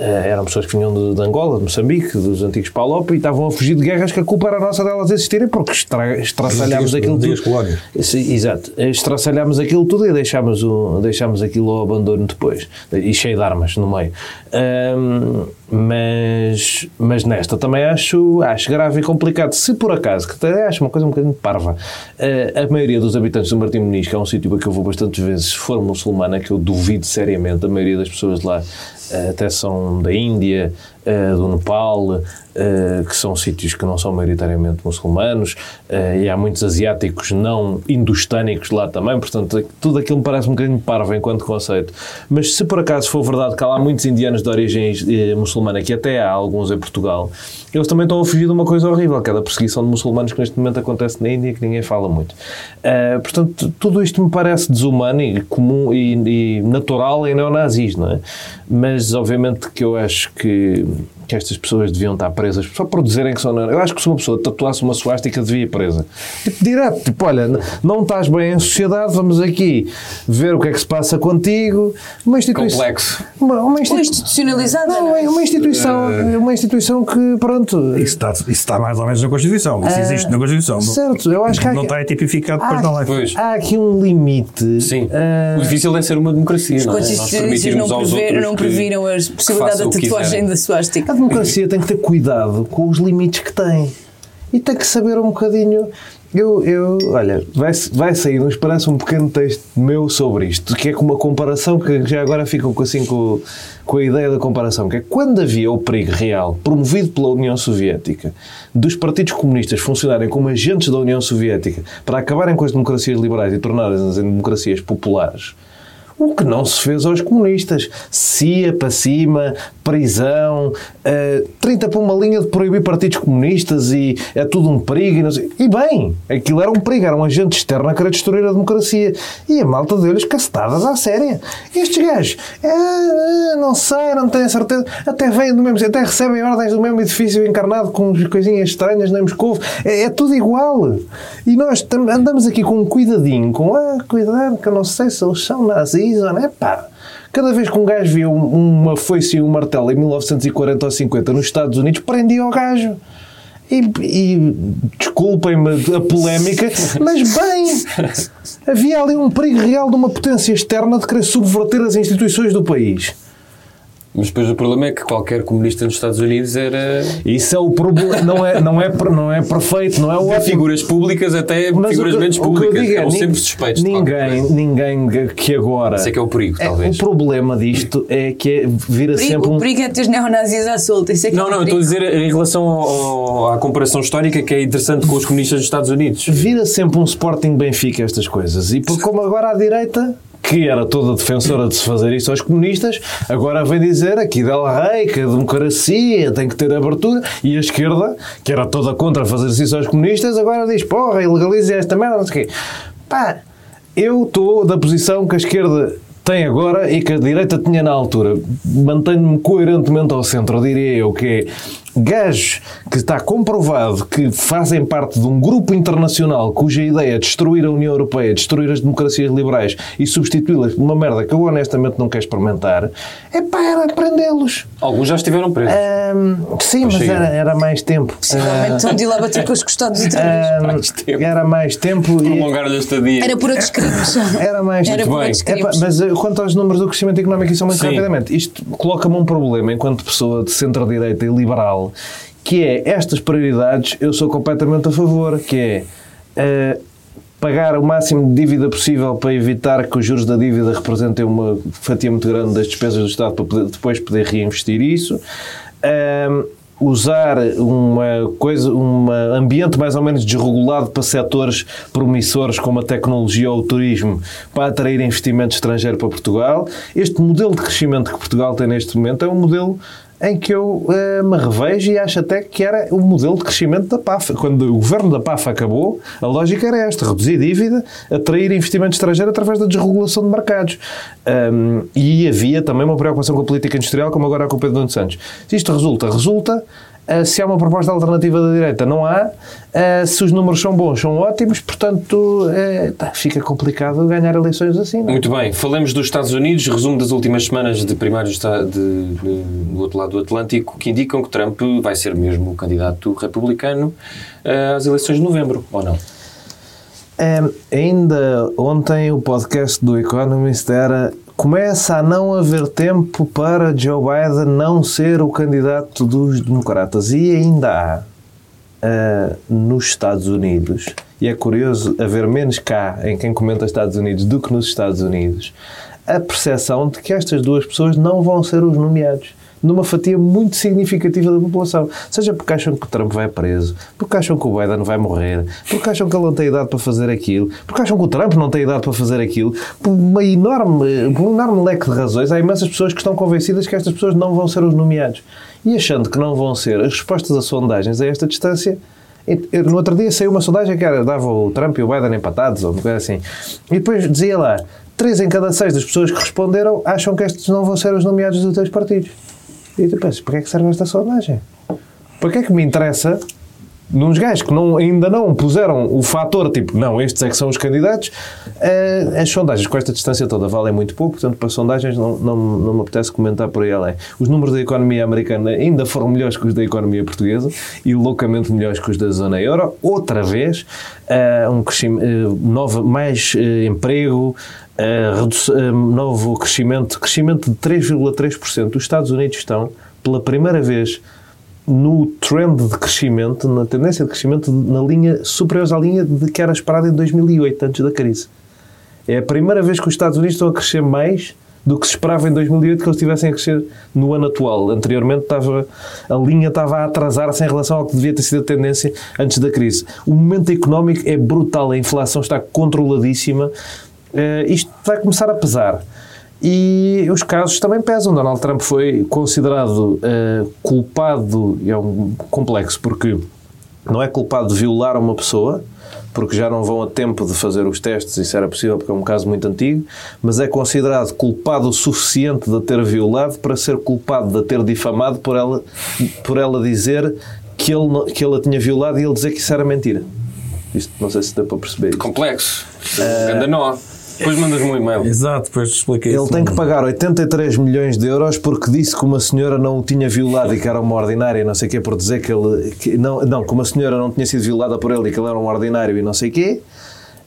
Eh, eram pessoas que vinham de, de Angola, de Moçambique, dos antigos Palop e estavam a fugir de guerras que a culpa era nossa delas existirem porque estra, estraçalhámos aquilo tudo. colónias. Sim, exato. Estraçalhámos aquilo tudo e deixámos, o, deixámos aquilo ao abandono depois. E cheio de armas no meio. Ahm, mas, mas nesta também acho, acho grave e complicado. Se por acaso, que até acho uma coisa um bocadinho parva, ah, a maioria dos habitantes do Martim Muniz, que é um sítio para que eu vou bastantes vezes, for muçulmana, que eu duvido seriamente, a maioria das pessoas de lá até são da Índia, ah, do Nepal, ah, que são sítios que não são maioritariamente muçulmanos, ah, e há muitos asiáticos não indostânicos lá também, portanto, tudo aquilo me parece um bocadinho parvo enquanto conceito. Mas se por acaso for verdade que há lá muitos indianos de origem eh, muçulmana, que até há alguns em Portugal, eles também estão a fugir de uma coisa horrível, que é da perseguição de muçulmanos que neste momento acontece na Índia que ninguém fala muito. Portanto, tudo isto me parece desumano e comum e, e natural em neonazis, não é? Mas, obviamente, que eu acho que, que estas pessoas deviam estar presas só por dizerem que são neonazis. Eu acho que se uma pessoa tatuasse uma suástica, devia ir presa. Tipo, direto, tipo, olha, não estás bem em sociedade, vamos aqui ver o que é que se passa contigo. Uma instituição... Complexo. Uma, uma Ou instituição... institucionalizada. Não, não é? é uma instituição, uma instituição que, pronto... Isso está, isso está mais ou menos na Constituição. Isso existe na Constituição. Não- Certo, eu acho que há, não está tipificado depois há, na lei. Pois. há aqui um limite. Sim. ah, o difícil é ser uma democracia, não é? Nós os não, prever, não previram a possibilidade da tatuagem da suástica. A democracia tem que ter cuidado com os limites que tem. E tem que saber um bocadinho. Eu, eu olha, vai, vai sair nos parece um pequeno texto meu sobre isto, que é com uma comparação que já agora ficam com, assim, com, com a ideia da comparação, que é quando havia o perigo real, promovido pela União Soviética, dos partidos comunistas funcionarem como agentes da União Soviética para acabarem com as democracias liberais e tornarem-nas em democracias populares, o que não se fez aos comunistas. CIA para cima, prisão, eh, 30 para uma linha de proibir partidos comunistas e é tudo um perigo. E, não sei. e bem, aquilo era um perigo, era um agente externo a querer destruir a democracia. E a malta deu-lhes cacetadas à séria. Estes gajos, eh, não sei, não tenho certeza, até vêm do mesmo, até recebem ordens do mesmo edifício encarnado com coisinhas estranhas nem Moscou. É, é tudo igual. E nós andamos aqui com um cuidadinho, com ah, cuidado, que eu não sei se eles são nazis não. Epá, cada vez que um gajo via um- uma foice e um martelo em 1940 ou 50 nos Estados Unidos, prendia o gajo. E, e desculpem-me a polémica, mas bem, havia ali um perigo real de uma potência externa de querer subverter as instituições do país. Mas depois o problema é que qualquer comunista nos Estados Unidos era Isso é o problema, não é, não, é, não é perfeito, não é o de figuras públicas até Mas figuras que- menos públicas. digo é, Eram nin- sempre suspeitos. Ninguém, ninguém que agora. Esse é que é o perigo, É, talvez. o problema disto é que é, vira Perigo- sempre um. O perigo é ter neonazis à solta. Isso é que Não, é não, eu estou a dizer em relação ao- ao- à comparação histórica que é interessante com os comunistas dos Estados Unidos. Vira sempre um Sporting Benfica estas coisas. E por como agora a direita, que era toda defensora de se fazer isso aos comunistas, agora vem dizer aqui Del Rey que a democracia tem que ter abertura. E a esquerda, que era toda contra fazer isso aos comunistas, agora diz: porra, ilegalize esta merda, não sei o quê. Pá, eu estou da posição que a esquerda tem agora e que a direita tinha na altura. Mantenho-me coerentemente ao centro, diria eu, que é gajos que está comprovado que fazem parte de um grupo internacional cuja ideia é destruir a União Europeia, destruir as democracias liberais e substituí-las por uma merda que eu honestamente não quero experimentar, é pá, era prendê-los. Alguns já estiveram presos. Ahm, sim, mas era, era mais tempo. Possivelmente estão de ir lá bater com os costados outra vez. Era mais tempo e Prolongar-lhe a estadia. Era por outros crimes. era mais Era tempo. por Epá, mas eh, quanto aos números do crescimento económico, isso é muito Sim. rapidamente. Isto coloca-me um problema enquanto pessoa de centro-direita e liberal, que é estas prioridades eu sou completamente a favor, que é eh, pagar o máximo de dívida possível para evitar que os juros da dívida representem uma fatia muito grande das despesas do Estado para poder- depois poder reinvestir isso. Ahm, usar uma coisa, um ambiente mais ou menos desregulado para setores promissores como a tecnologia ou o turismo para atrair investimento estrangeiro para Portugal. Este modelo de crescimento que Portugal tem neste momento é um modelo em que eu eh, me revejo e acho até que era o modelo de crescimento da PAF. Quando o governo da PAF acabou, a lógica era esta: reduzir dívida, atrair investimento estrangeiro através da desregulação de mercados. Ahm, e havia também uma preocupação com a política industrial, como agora com o Pedro Nuno Santos. Isto resulta, resulta. Ah, se há uma proposta alternativa da direita, não há. Ah, se os números são bons, são ótimos. Portanto, tá, fica complicado ganhar eleições assim. Não é? Muito bem, falamos dos Estados Unidos, resumo das últimas semanas de primários esta- de, de- do outro lado do Atlântico, que indicam que Trump vai ser mesmo o candidato republicano eh, às eleições de novembro, ou não? É, ainda ontem o podcast do Economist era começa a não haver tempo para Joe Biden não ser o candidato dos democratas. E ainda há ah, nos Estados Unidos e é curioso haver menos cá em quem comenta Estados Unidos do que nos Estados Unidos a percepção de que estas duas pessoas não vão ser os nomeados numa fatia muito significativa da população. Seja porque acham que o Trump vai preso, porque acham que o Biden vai morrer, porque acham que ele não tem idade para fazer aquilo, porque acham que o Trump não tem idade para fazer aquilo, por, uma enorme, por um enorme leque de razões, há imensas pessoas que estão convencidas que estas pessoas não vão ser os nomeados. E achando que não vão ser, as respostas a sondagens a esta distância no outro dia saiu uma sondagem que era, dava o Trump e o Biden empatados, ou uma coisa assim. E depois dizia lá: três em cada seis das pessoas que responderam acham que estes não vão ser os nomeados dos dois partidos. E tu pensas: para que é que serve esta sondagem? Para que é que me interessa nos gajos que não, ainda não puseram o fator tipo, não, estes é que são os candidatos, eh, as sondagens com esta distância toda valem muito pouco, portanto, para sondagens não, não, não me apetece comentar por aí além. Os números da economia americana ainda foram melhores que os da economia portuguesa e loucamente melhores que os da zona euro. Outra vez, eh, um crescimento, eh, novo, mais eh, emprego, eh, eh, novo crescimento, crescimento de 3,3%. Os Estados Unidos estão, pela primeira vez, no trend de crescimento, na tendência de crescimento, na linha superior à linha de que era esperada em 2008, antes da crise. É a primeira vez que os Estados Unidos estão a crescer mais do que se esperava em 2008 que eles estivessem a crescer no ano atual. Anteriormente estava, a linha estava a atrasar-se em relação ao que devia ter sido a tendência antes da crise. O momento económico é brutal, a inflação está controladíssima. Eh, isto vai começar a pesar. E os casos também pesam. Donald Trump foi considerado eh, culpado, e é um complexo, porque não é culpado de violar uma pessoa, porque já não vão a tempo de fazer os testes, isso era possível porque é um caso muito antigo, mas é considerado culpado o suficiente de a ter violado para ser culpado de a ter difamado por ela, por ela dizer que ele, não- que ele a tinha violado e ele dizer que isso era mentira. Isto não sei se deu para perceber. isto. Complexo. Ganda nó. Depois mandas-me um e-mail. Exato, depois expliquei Ele isso. tem que pagar 83 milhões de euros porque disse que uma senhora não o tinha violado e que era uma ordinária e não sei o quê, por dizer que ele. Que, não, não, que uma senhora não tinha sido violada por ele e que ele era um ordinário e não sei o quê,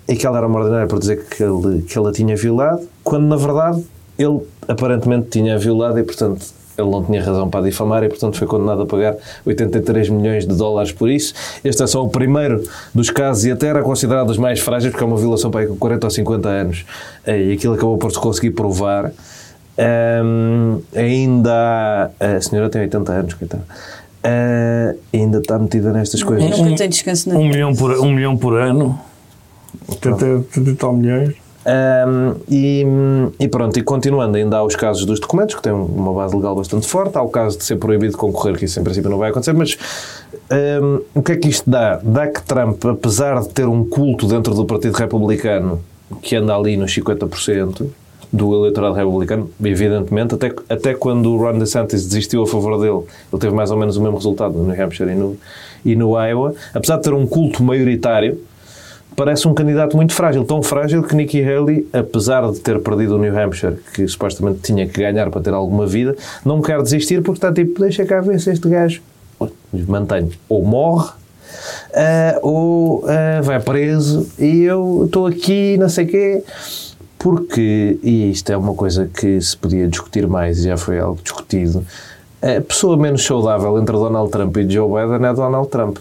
e que ela era uma ordinária por dizer que ele, que ele a tinha violado, quando na verdade ele aparentemente tinha violado e portanto ele não tinha razão para a difamar e portanto foi condenado a pagar 83 milhões de dólares por isso. Este é só o primeiro dos casos e até era considerado dos mais frágeis porque é uma violação para aí com 40 ou 50 anos Eh, e aquilo acabou por se conseguir provar. Ahm, ainda há- a senhora tem 80 anos, coitada. Ah, ainda está metida nestas coisas. Descanso na Um milhão por, um milhão por ano. 80 80 e tal milhões. Um, e, e pronto, e continuando, ainda há os casos dos documentos, que têm uma base legal bastante forte, há o caso de ser proibido concorrer, que isso em princípio não vai acontecer, mas um, o que é que isto dá? Dá que Trump, apesar de ter um culto dentro do Partido Republicano que anda ali nos 50%, do eleitorado republicano, evidentemente, até, até quando o Ron DeSantis desistiu a favor dele, ele teve mais ou menos o mesmo resultado no New Hampshire e no, e no Iowa, apesar de ter um culto maioritário, parece um candidato muito frágil, tão frágil que Nikki Haley, apesar de ter perdido o New Hampshire, que supostamente tinha que ganhar para ter alguma vida, não quer desistir porque está tipo, deixa cá ver se este gajo mantém ou morre ah, ou ah, vai preso e eu estou aqui, não sei quê. Porque, e isto é uma coisa que se podia discutir mais e já foi algo discutido, a pessoa menos saudável entre Donald Trump e Joe Biden é Donald Trump.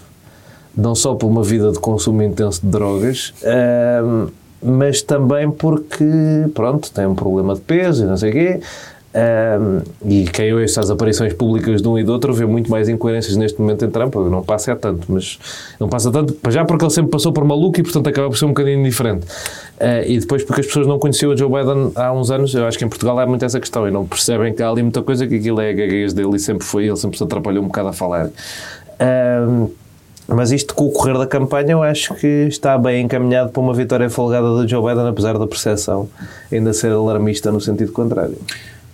Não só por uma vida de consumo intenso de drogas, ah, mas também porque, pronto, tem um problema de peso e não sei o quê. Um, e quem ouça as aparições públicas de um e do outro vê muito mais incoerências neste momento em Trump. Não passa tanto, mas não passa tanto, já porque ele sempre passou por maluco e portanto acaba por ser um bocadinho diferente. Uh, e depois porque as pessoas não conheciam o Joe Biden há uns anos, eu acho que em Portugal há muito essa questão e não percebem que há ali muita coisa que aquilo é a gaguez dele e sempre foi, ele sempre se atrapalhou um bocado a falar. Um, mas isto com o correr da campanha eu acho que está bem encaminhado para uma vitória folgada do Joe Biden, apesar da percepção ainda ser alarmista no sentido contrário.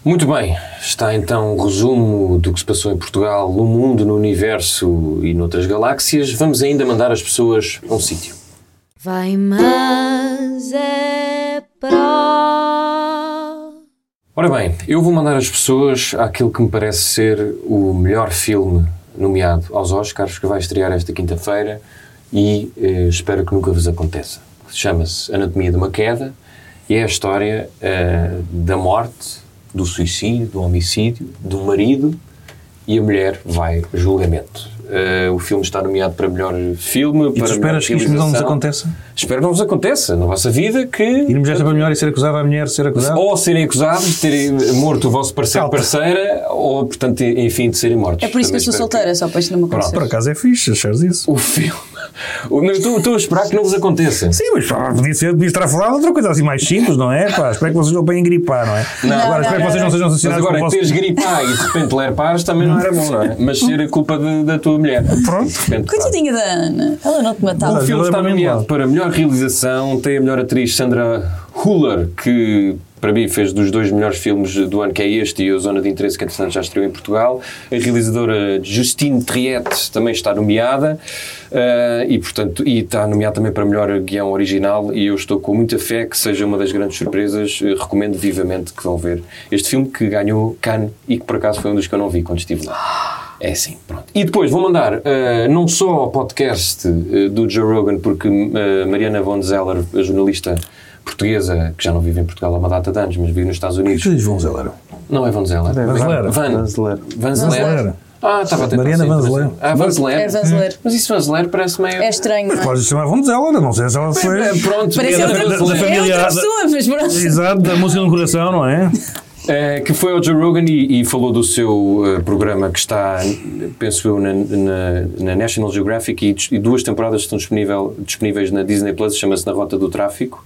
Muito bem, está então o resumo do que se passou em Portugal, no mundo, no universo e noutras galáxias. Vamos ainda mandar as pessoas a um sítio. Vai, mas é pró. Ora bem, eu vou mandar as pessoas àquilo que me parece ser o melhor filme nomeado aos Oscars, que vai estrear esta quinta-feira e eh, espero que nunca vos aconteça. Chama-se Anatomia de uma Queda e é a história eh, da morte do suicídio, do homicídio, do marido e a mulher vai julgamento. Uh, o filme está nomeado para melhor filme. E para tu esperas que isto não nos aconteça? Espero que não vos aconteça na vossa vida que. Ir mulher para melhor e ser acusada, a mulher ser acusada? Ou serem acusados de terem morto o vosso parceiro Calma. parceira, ou, portanto, enfim, de serem mortos. É por isso que eu sou Também solteira, só para isto não me acontecer. Por acaso é fixe, achares isso. O filme. Mas estou estou a esperar que não vos aconteça. Sim, mas pá, podia, ser, podia estar a falar de outra coisa assim mais simples, não é? Pá, espero que vocês não venham gripar, não é? Não, agora não, espero que vocês não sejam Mas assassinados agora, com o vosso... teres gripar e de repente ler pares também não era bom, não é? Mas ser a culpa de- da tua mulher. Pronto. De repente, pá. Coitadinha da Ana, ela não te matava. O filme está nomeado para melhor realização, tem a melhor atriz Sandra Huller, que para mim fez dos dois melhores filmes do ano, que é este e a Zona de Interesse, que entretanto já estreou em Portugal. A realizadora Justine Triette também está nomeada eh, e, portanto, e está nomeada também para melhor guião original e eu estou com muita fé que seja uma das grandes surpresas. Eh, recomendo vivamente que vão ver este filme que ganhou Cannes e que por acaso foi um dos que eu não vi quando estive lá. É assim, pronto. E depois vou mandar eh, não só ao podcast eh, do Joe Rogan, porque Mariana Von Zeller, a jornalista portuguesa, que já não vive em Portugal há uma data de anos, mas vive nos Estados Unidos. Tu dizes Von Zeller? Não é Von Zeller. Vanzeler. Van. Vanzeler. Van Vanzeler. Zeller. Ah, estava a tentar Mariana Vanzeler. Ah, Vanzeler. É Vanzeler. Mas isso Vanzeler parece meio... É estranho, não é? Podes chamar Von Zeller, não sei se ela foi... Eh, Pronto, Parece é outra, da- da pessoa, família- é outra pessoa, mas pronto. Exato, da música no coração, não é? Eh, que foi ao Joe Rogan e, e falou do seu eh, programa que está, penso eu, na, na- na National Geographic e, e duas temporadas estão disponível, disponíveis na Disney Plus, chama-se Na Rota do Tráfico.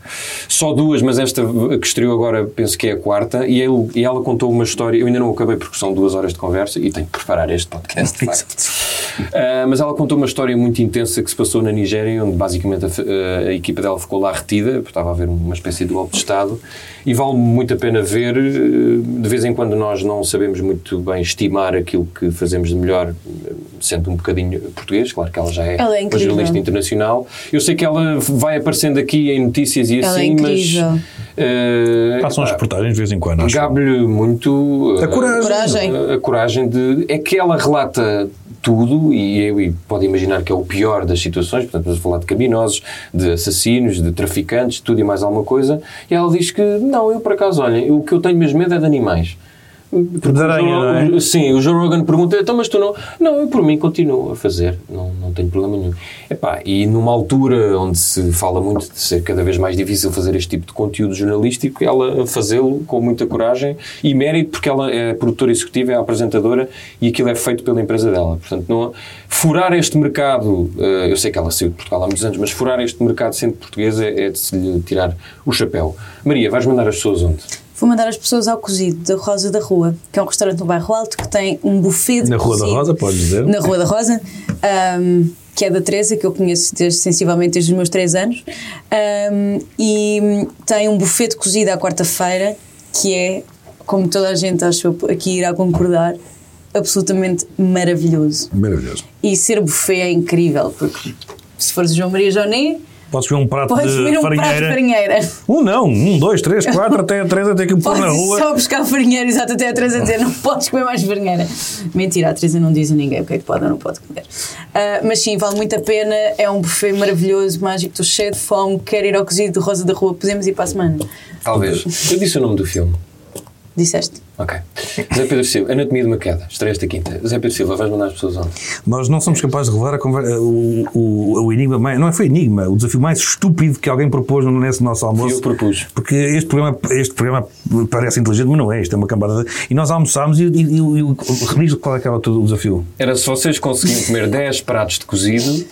Só duas, mas esta que estreou agora penso que é a quarta. E, ele, e ela contou uma história, eu ainda não acabei porque são duas horas de conversa e tenho que preparar este podcast. de facto. Ah, mas ela contou uma história muito intensa que se passou na Nigéria, onde basicamente a, f- a equipa dela ficou lá retida, porque estava a haver uma espécie de golpe de Estado, e vale muito a pena ver. eh, De vez em quando nós não sabemos muito bem estimar aquilo que fazemos de melhor, eh, sendo um bocadinho português, claro que ela já é, Ela é uma jornalista internacional. Eu sei que ela vai aparecendo aqui em notícias e Ela é assim, mas. Eh, Passam as pá, reportagens de vez em quando, acho. Gabe-lhe muito A coragem. Coragem. a, a coragem de. É que ela relata tudo e, eu- e pode imaginar que é o pior das situações, portanto, vamos falar de criminosos, de assassinos, de traficantes, tudo e mais alguma coisa. E ela diz que não, eu por acaso, olhem, o que eu tenho mesmo medo é de animais. De o aranha, Joe- não é? o- Sim, o Joe Rogan pergunta, então, mas tu não. Não, eu por mim continuo a fazer, não, não tenho problema nenhum. Epá, e numa altura onde se fala muito de ser cada vez mais difícil fazer este tipo de conteúdo jornalístico, ela fazê-lo com muita coragem e mérito, porque ela é produtora executiva, é apresentadora e aquilo é feito pela empresa dela. Portanto, não, furar este mercado, eh, eu sei que ela saiu de Portugal há muitos anos, mas furar este mercado sendo portuguesa é de se lhe tirar o chapéu. Maria, vais mandar as pessoas onde? Vou mandar as pessoas ao cozido da Rosa da Rua, que é um restaurante no bairro Alto que tem um buffet de Na Rua da cozido. Rosa, podes dizer? Na Rua da Rosa, ahm, que é da Teresa, que eu conheço desde, sensivelmente desde os meus 3 anos. Ahm, e tem um buffet de cozido à quarta-feira que é, como toda a gente acho aqui irá concordar, absolutamente maravilhoso. Maravilhoso. E ser buffet é incrível, porque se fores João Maria Joné, Podes comer um prato podes de comer um prato de farinheira. farinheira. Um não, um, dois, três, quatro, até três, até que pôr na rua. só buscar farinheira, exato, até a Teresa dizer não podes comer mais farinheira. Mentira, a Teresa não diz a ninguém o que é que pode ou não pode comer. Ah, mas sim, vale muito a pena, é um buffet maravilhoso, mágico, estou cheio de fome, quero ir ao cozido de Rosa da Rua, podemos ir para a semana. Talvez. Eu disse o nome do filme. Disseste? Ok. Zé Pedro Silva, Anatomia de uma Queda, estreia esta quinta. Zé Pedro Silva, vais mandar as pessoas onde? Nós não somos capazes de revelar a conver- o, o, o enigma mais. Não foi enigma, o desafio mais estúpido que alguém propôs nesse nosso almoço. Eu propus. Porque este programa, este programa parece inteligente, mas não é. Isto é uma cambada. de- E nós almoçámos e, e, e, e rediz qual é que era o desafio? Era se vocês conseguirem comer 10 pratos de cozido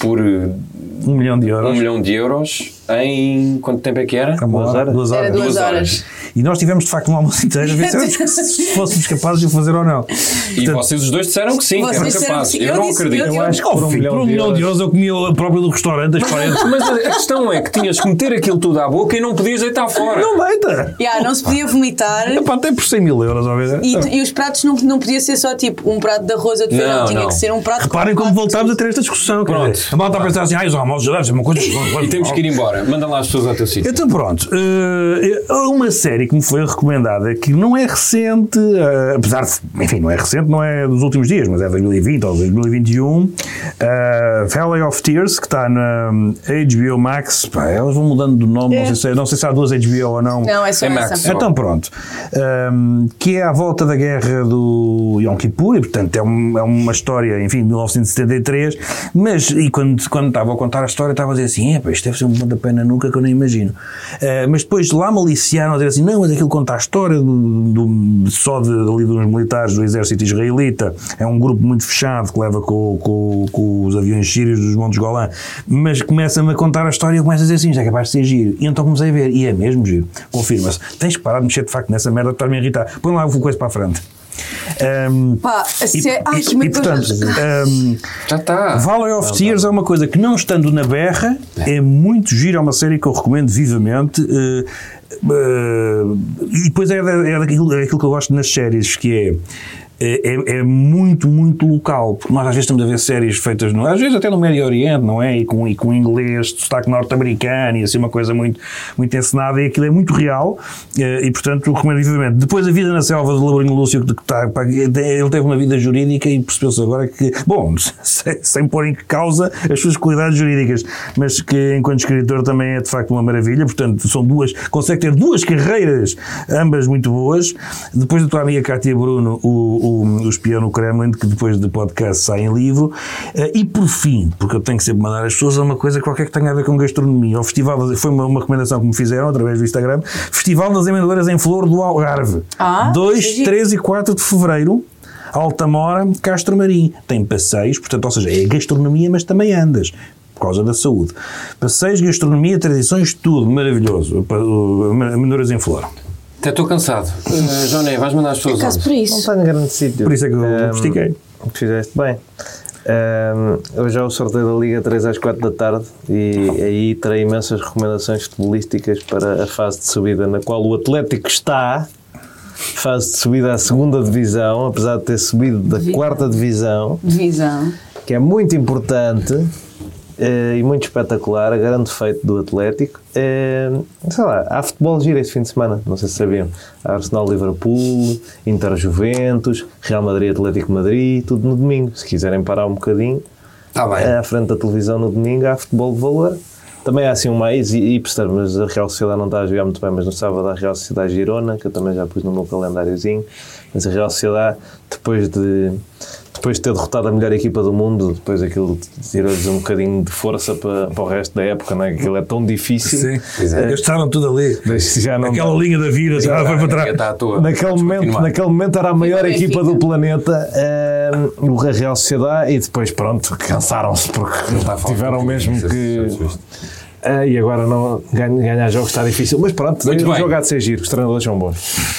por Um milhão de um euros. milhão de euros em quanto tempo é que era? Uma Duas hora, horas? duas Era horas. duas Duas horas. horas. E nós tivemos de facto um almoço inteiro a ver se, se fôssemos capazes de o fazer ou não. E vocês os dois disseram que sim, que eram capazes. Eu, Eu não disse- acredito. eu- Eu acho que por um filho, milhão por um de milhão de euros eu comia a própria do restaurante, das paredes. Mas a questão é que tinhas que meter aquilo tudo à boca e não podias deitar fora. Não deita! Yeah, não se podia vomitar. Epá, até por 100 mil euros, ao. E, e os pratos não, não podia ser só tipo um prato de arroz feijão, Não, tinha não. que ser um prato Reparem com como voltámos a ter esta discussão. Pronto. A malta a pensar assim, ah, os almoços já devem ser uma coisa. E temos que ir embora. Manda lá as pessoas ao teu sítio. Então pronto, eh, uma série que me foi recomendada que não é recente, eh, apesar de, enfim, não é recente, não é dos últimos dias, mas é 2020 ou 2021, eh, Valley of Tears, que está na hum, HBO Max, pá, elas vão mudando de nome, não, sei se, não sei se há duas HBO ou não. Não, é só É Max. essa. Então pronto, Ahm, que é à volta da guerra do Yom Kippur, e portanto é, um- é uma história, enfim, de 1973, mas e quando, quando estava a contar a história estava a dizer assim, "Epá, isto deve ser um pontapé na nuca que eu nem imagino. Ah, mas depois lá maliciaram a dizer assim, não, mas aquilo conta a história do, do- só de, ali dos militares do exército israelita, é um grupo muito fechado que leva com, com- com os aviões sírios dos Montes Golã, mas começa-me a contar a história e eu começo a dizer assim, já é capaz de ser giro. E então comecei a ver, e é mesmo giro, confirma-se. Tens que parar de mexer de facto nessa merda, está-me a irritar. Põe lá o coisa para a frente. Ahm, Pá, a e, sé- Ai, e- e, portanto, ahm, Já está. Valley of Tears é uma coisa que, não estando na berra, é muito giro, é uma série que eu recomendo vivamente. eh, eh, e depois é, da- é daquilo, é aquilo que eu gosto nas séries, que é. É, é muito, muito local, porque nós às vezes estamos a ver séries feitas, no, às vezes até no Médio Oriente, não é? E com, e com inglês, sotaque norte-americano e assim uma coisa muito, muito encenada, e aquilo é muito real, eh, e portanto recomendo vivamente. Depois a vida na selva do Laborinho Lúcio, que está, pá, ele teve uma vida jurídica e percebeu-se agora que, bom, sem, sem pôr em causa as suas qualidades jurídicas, mas que enquanto escritor também é de facto uma maravilha, portanto são duas, consegue ter duas carreiras, ambas muito boas. Depois da tua amiga Cátia Bruno, o, o, o Espião no Kremlin, que depois do podcast sai em livro. Eh, E por fim, porque eu tenho que sempre mandar as pessoas a uma coisa qualquer que tenha a ver com gastronomia. O Festival, das- foi uma, uma recomendação que me fizeram através do Instagram, Festival das Amendoeiras em Flor do Algarve. Ah, 2, que giro. 3 e 4 de Fevereiro. Altamora, Castro Marim. Tem passeios, portanto, ou seja, é gastronomia, mas também andas. Por causa da saúde. Passeios, gastronomia, tradições, tudo maravilhoso. Amendoeiras em Flor. Até estou cansado. Uh, Joné, vais mandar as pessoas Caso onde? por Não isso. está em grande sítio. Por isso é que eu Ehm, estiquei. Fizeste bem. Ehm, hoje é o sorteio da Liga 3 às 4 da tarde e aí terei imensas recomendações futebolísticas para a fase de subida na qual o Atlético está. Fase de subida à segunda divisão, apesar de ter subido da quarta divisão, Divisão. que é muito importante eh, e muito espetacular, a grande feito do Atlético. Eh, sei lá, há futebol gira este fim de semana, não sei se sabiam. Arsenal Liverpool, Inter Juventus, Real Madrid Atlético Madrid, tudo no domingo. Se quiserem parar um bocadinho, Está bem. à frente da televisão no domingo há futebol de valor. Também há assim um mais hipster, mas a Real Sociedade não está a jogar muito bem, mas no sábado a Real Sociedade Girona, que eu também já pus no meu calendáriozinho. Mas a Real Sociedade, depois de, depois de ter derrotado a melhor equipa do mundo, depois aquilo tirou-lhes um bocadinho de força para, para o resto da época, não é? Que aquilo é tão difícil. Sim, é. gastaram tudo ali. Já não Aquela linha da vida já foi para trás. Está à toa. Naquele Vamos momento, naquele momento era a maior equipa do planeta, eh, o Real Sociedade, e depois, pronto, cansaram-se porque tiveram mesmo disso, que. Ah, e agora não, ganha- ganhar jogos está difícil, mas pronto, Muito o jogo há de ser giro, os treinadores são bons.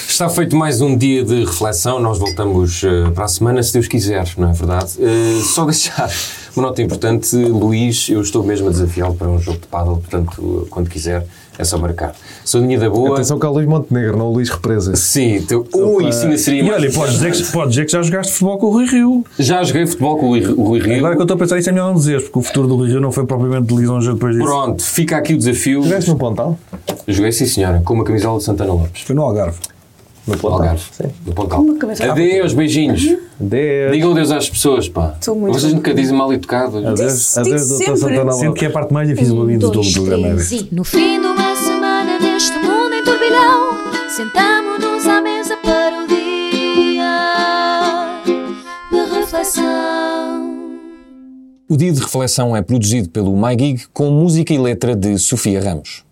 Está feito mais um dia de reflexão. Nós voltamos eh, para a semana, se Deus quiser, não é verdade? Eh, só deixar uma nota importante, Luís, eu estou mesmo a desafiá-lo para um jogo de paddle, portanto, quando quiser, É só marcar. Saudinha da boa. Atenção que há o Luís Montenegro, não o Luís Represa. Sim, teu... ui, isso ainda seria E mais olha, podes dizer, que, podes dizer que já jogaste futebol com o Rui Rio. Já joguei futebol com o Rui, o Rui Rio. Agora que eu estou a pensar, isso é melhor não dizeres, porque o futuro do Rui Rio não foi propriamente lisonjeiro depois disso. Pronto, fica aqui o desafio. Tiveste no Pontal? Joguei, sim senhora, com uma camisola de Santana Lopes. Foi no Algarve. No Pontal. Algarve. Sim. Do Pontal. Adeus, beijinhos. Adeus. Digam adeus às pessoas, pá. Estou muito Vocês nunca dizem mal educados. Adeus, adeus doutor. Santana Sendo Lopes. que é a parte mais difícil de todo dois, o programa. é e... No fim de sentamo-nos à mesa para o dia de reflexão. O Dia de Reflexão é produzido pelo MyGig com música e letra de Sofia Ramos.